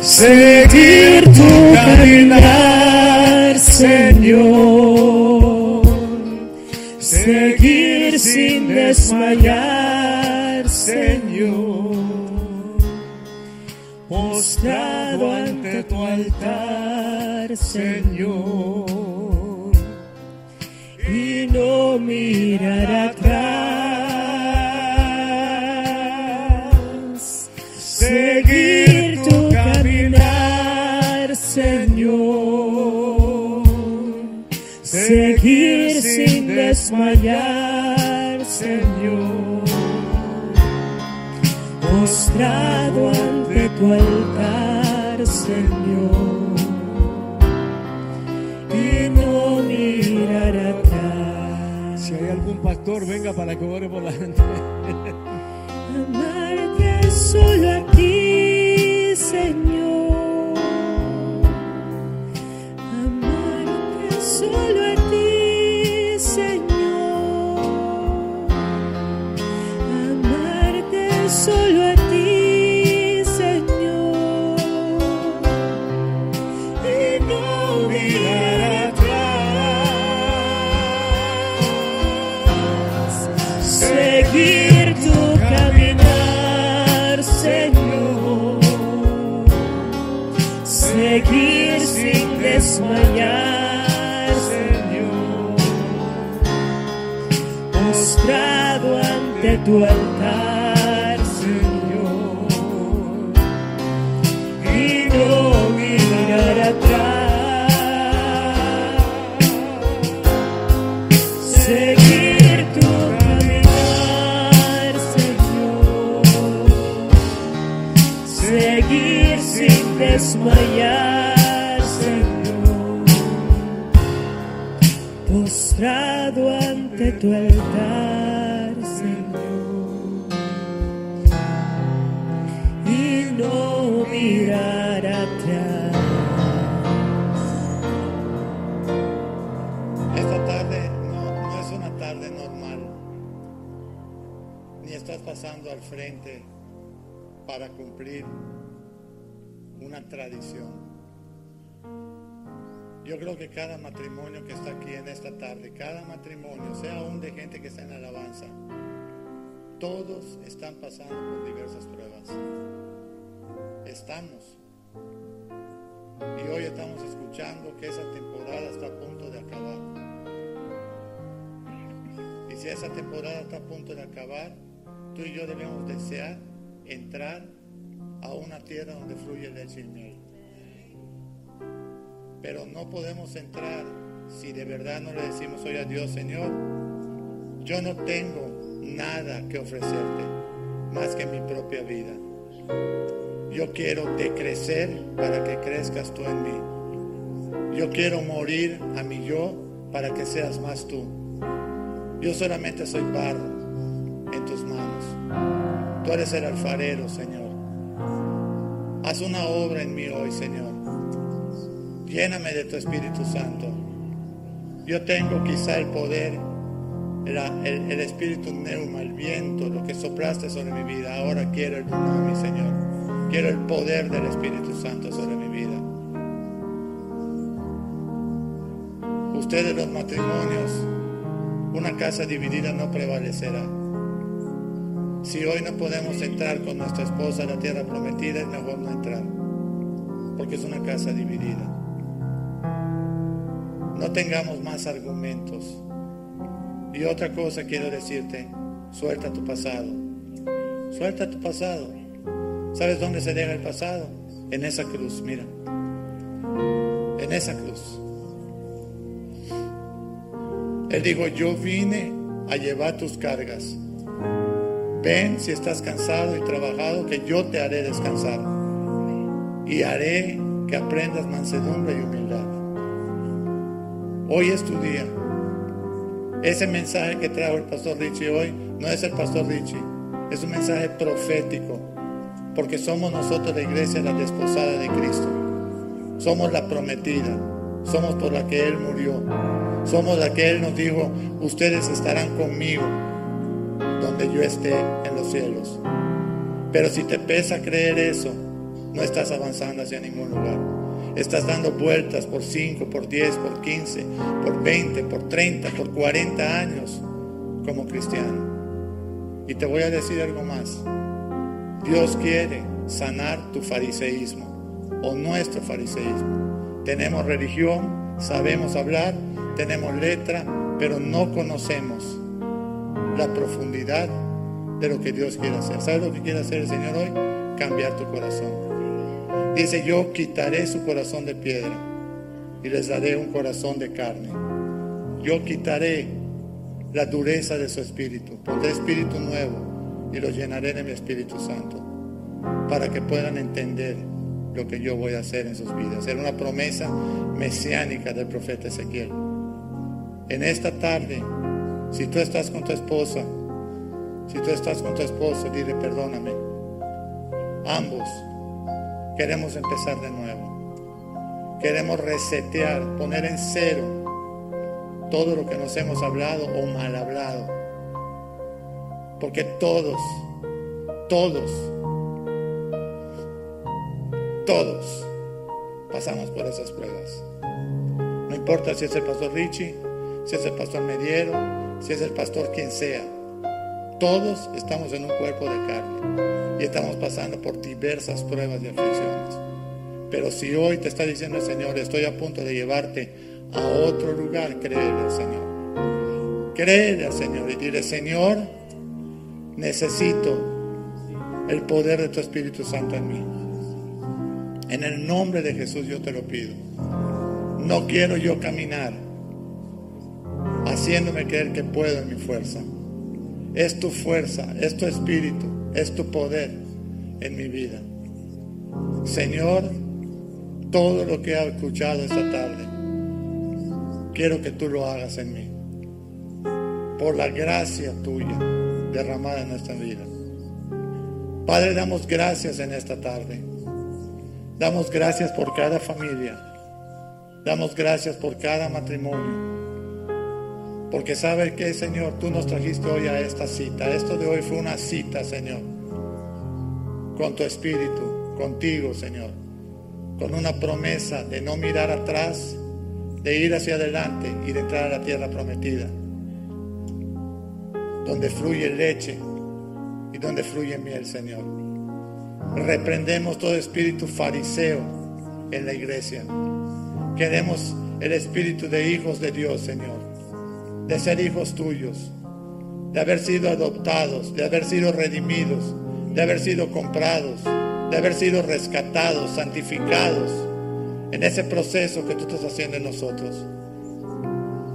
seguir tu caminar, Señor, seguir sin desmayar, Señor, postrado ante tu altar, Señor, y no mirar atrás. Desmayar, Señor. Mostrado ante tu altar, Señor. Y no mirar atrás. Si hay algún pastor, venga para que ore por la gente. Amarte solo a ti, Señor. Amarte solo a ti, tu altar, Señor, y no mirar atrás. Seguir tu caminar, Señor. Seguir sin desmayar, Señor. Postrado ante tu altar, pasando al frente para cumplir una tradición. Yo creo que cada matrimonio que está aquí en esta tarde, cada matrimonio, sea aún de gente que está en alabanza, todos están pasando por diversas pruebas. Estamos. Y hoy estamos escuchando que esa temporada está a punto de acabar. Y si esa temporada está a punto de acabar, tú y yo debemos desear entrar a una tierra donde fluye leche y. Pero no podemos entrar si de verdad no le decimos hoy a Dios, Señor, yo no tengo nada que ofrecerte más que mi propia vida. Yo quiero decrecer para que crezcas tú en mí. Yo quiero morir a mi yo para que seas más tú. Yo solamente soy barro. Tú eres el alfarero, Señor. Haz una obra en mí hoy, Señor. Lléname de tu Espíritu Santo. Yo tengo quizá el poder, el Espíritu Neuma, el viento, lo que soplaste sobre mi vida. Ahora quiero el mi Señor. Quiero el poder del Espíritu Santo sobre mi vida. Ustedes los matrimonios, una casa dividida no prevalecerá. Si hoy no podemos entrar con nuestra esposa a la tierra prometida, es mejor no entrar, porque es una casa dividida. No tengamos más argumentos. Y otra cosa quiero decirte, suelta tu pasado. Suelta tu pasado. ¿Sabes dónde se deja el pasado? En esa cruz, mira. En esa cruz. Él dijo, yo vine a llevar tus cargas. Ven si estás cansado y trabajado, que yo te haré descansar. Y haré que aprendas mansedumbre y humildad. Hoy es tu día. Ese mensaje que trajo el pastor Richie hoy no es el pastor Richie, es un mensaje profético, porque somos nosotros la iglesia, la desposada de Cristo. Somos la prometida, somos por la que Él murió, somos la que Él nos dijo, ustedes estarán conmigo donde yo esté en los cielos. Pero si te pesa creer eso, no estás avanzando hacia ningún lugar. Estás dando vueltas por 5, por 10, por 15, por 20, por 30, por 40 años como cristiano. Y te voy a decir algo más. Dios quiere sanar tu fariseísmo o nuestro fariseísmo. Tenemos religión, sabemos hablar, tenemos letra, pero no conocemos la profundidad de lo que Dios quiere hacer. ¿Sabes lo que quiere hacer el Señor hoy? Cambiar tu corazón. Dice, yo quitaré su corazón de piedra y les daré un corazón de carne. Yo quitaré la dureza de su espíritu, pondré espíritu nuevo y los llenaré de mi Espíritu Santo para que puedan entender lo que yo voy a hacer en sus vidas. Era una promesa mesiánica del profeta Ezequiel. En esta tarde, si tú estás con tu esposa, si tú estás con tu esposo, dile perdóname. Ambos queremos empezar de nuevo. Queremos resetear, poner en cero todo lo que nos hemos hablado o mal hablado. Porque todos, todos, todos pasamos por esas pruebas. importa si es el pastor Richie, si es el pastor Mediero, si es el pastor quien sea. Todos estamos en un cuerpo de carne y estamos pasando por diversas pruebas y aflicciones. Pero si hoy te está diciendo el Señor, estoy a punto de llevarte a otro lugar, créele al Señor. Créele al Señor y dile, Señor, necesito el poder de tu Espíritu Santo en mí. En el nombre de Jesús yo te lo pido. No quiero yo caminar haciéndome creer que puedo en mi fuerza. Es tu fuerza, es tu espíritu, es tu poder en mi vida. Señor, todo lo que he escuchado esta tarde, quiero que tú lo hagas en mí. Por la gracia tuya derramada en nuestra vida. Padre, damos gracias en esta tarde. Damos gracias por cada familia. Damos gracias por cada matrimonio. Porque sabe que, Señor, tú nos trajiste hoy a esta cita. Esto de hoy fue una cita, Señor. Con tu espíritu, contigo, Señor. Con una promesa de no mirar atrás, de ir hacia adelante y de entrar a la tierra prometida. Donde fluye leche y donde fluye miel, Señor. Reprendemos todo espíritu fariseo en la iglesia. Queremos el espíritu de hijos de Dios, Señor. De ser hijos tuyos. De haber sido adoptados, de haber sido redimidos, de haber sido comprados, de haber sido rescatados, santificados en ese proceso que tú estás haciendo en nosotros.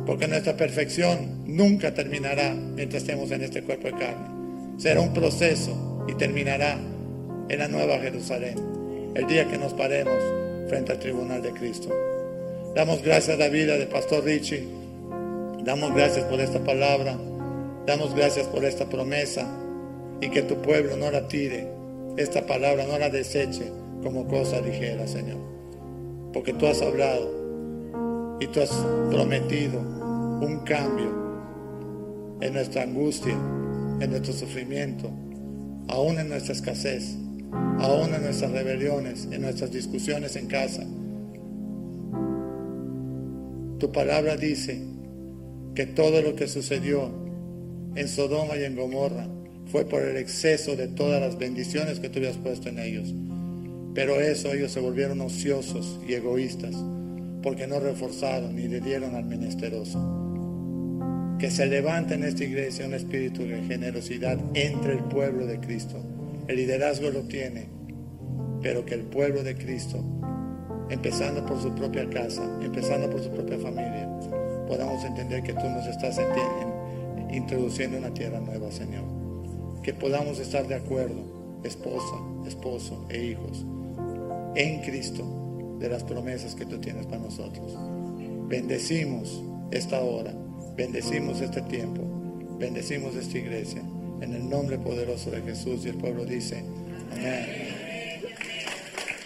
Porque nuestra perfección nunca terminará mientras estemos en este cuerpo de carne será un proceso y terminará en la nueva Jerusalén, el día que nos paremos frente al tribunal de Cristo. Damos gracias a la vida del pastor Richie, damos gracias por esta palabra, damos gracias por esta promesa y que tu pueblo no la tire, esta palabra no la deseche como cosa ligera, Señor. Porque tú has hablado y tú has prometido un cambio en nuestra angustia, en nuestro sufrimiento, aún en nuestra escasez, aún en nuestras rebeliones, en nuestras discusiones en casa. Tu palabra dice que todo lo que sucedió en Sodoma y en Gomorra fue por el exceso de todas las bendiciones que tú habías puesto en ellos. Pero eso ellos se volvieron ociosos y egoístas porque no reforzaron ni le dieron al menesteroso que se levante en esta iglesia un espíritu de generosidad entre el pueblo de Cristo. El liderazgo lo tiene, pero que el pueblo de Cristo, empezando por su propia casa, empezando por su propia familia, podamos entender que tú nos estás introduciendo en una tierra nueva, Señor. Que podamos estar de acuerdo, esposa, esposo e hijos, en Cristo, de las promesas que tú tienes para nosotros. Bendecimos esta hora Bendecimos este tiempo, bendecimos esta iglesia. En el nombre poderoso de Jesús y el pueblo dice, amén.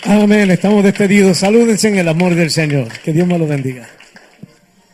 Amén, estamos despedidos. Salúdense en el amor del Señor. Que Dios me lo bendiga.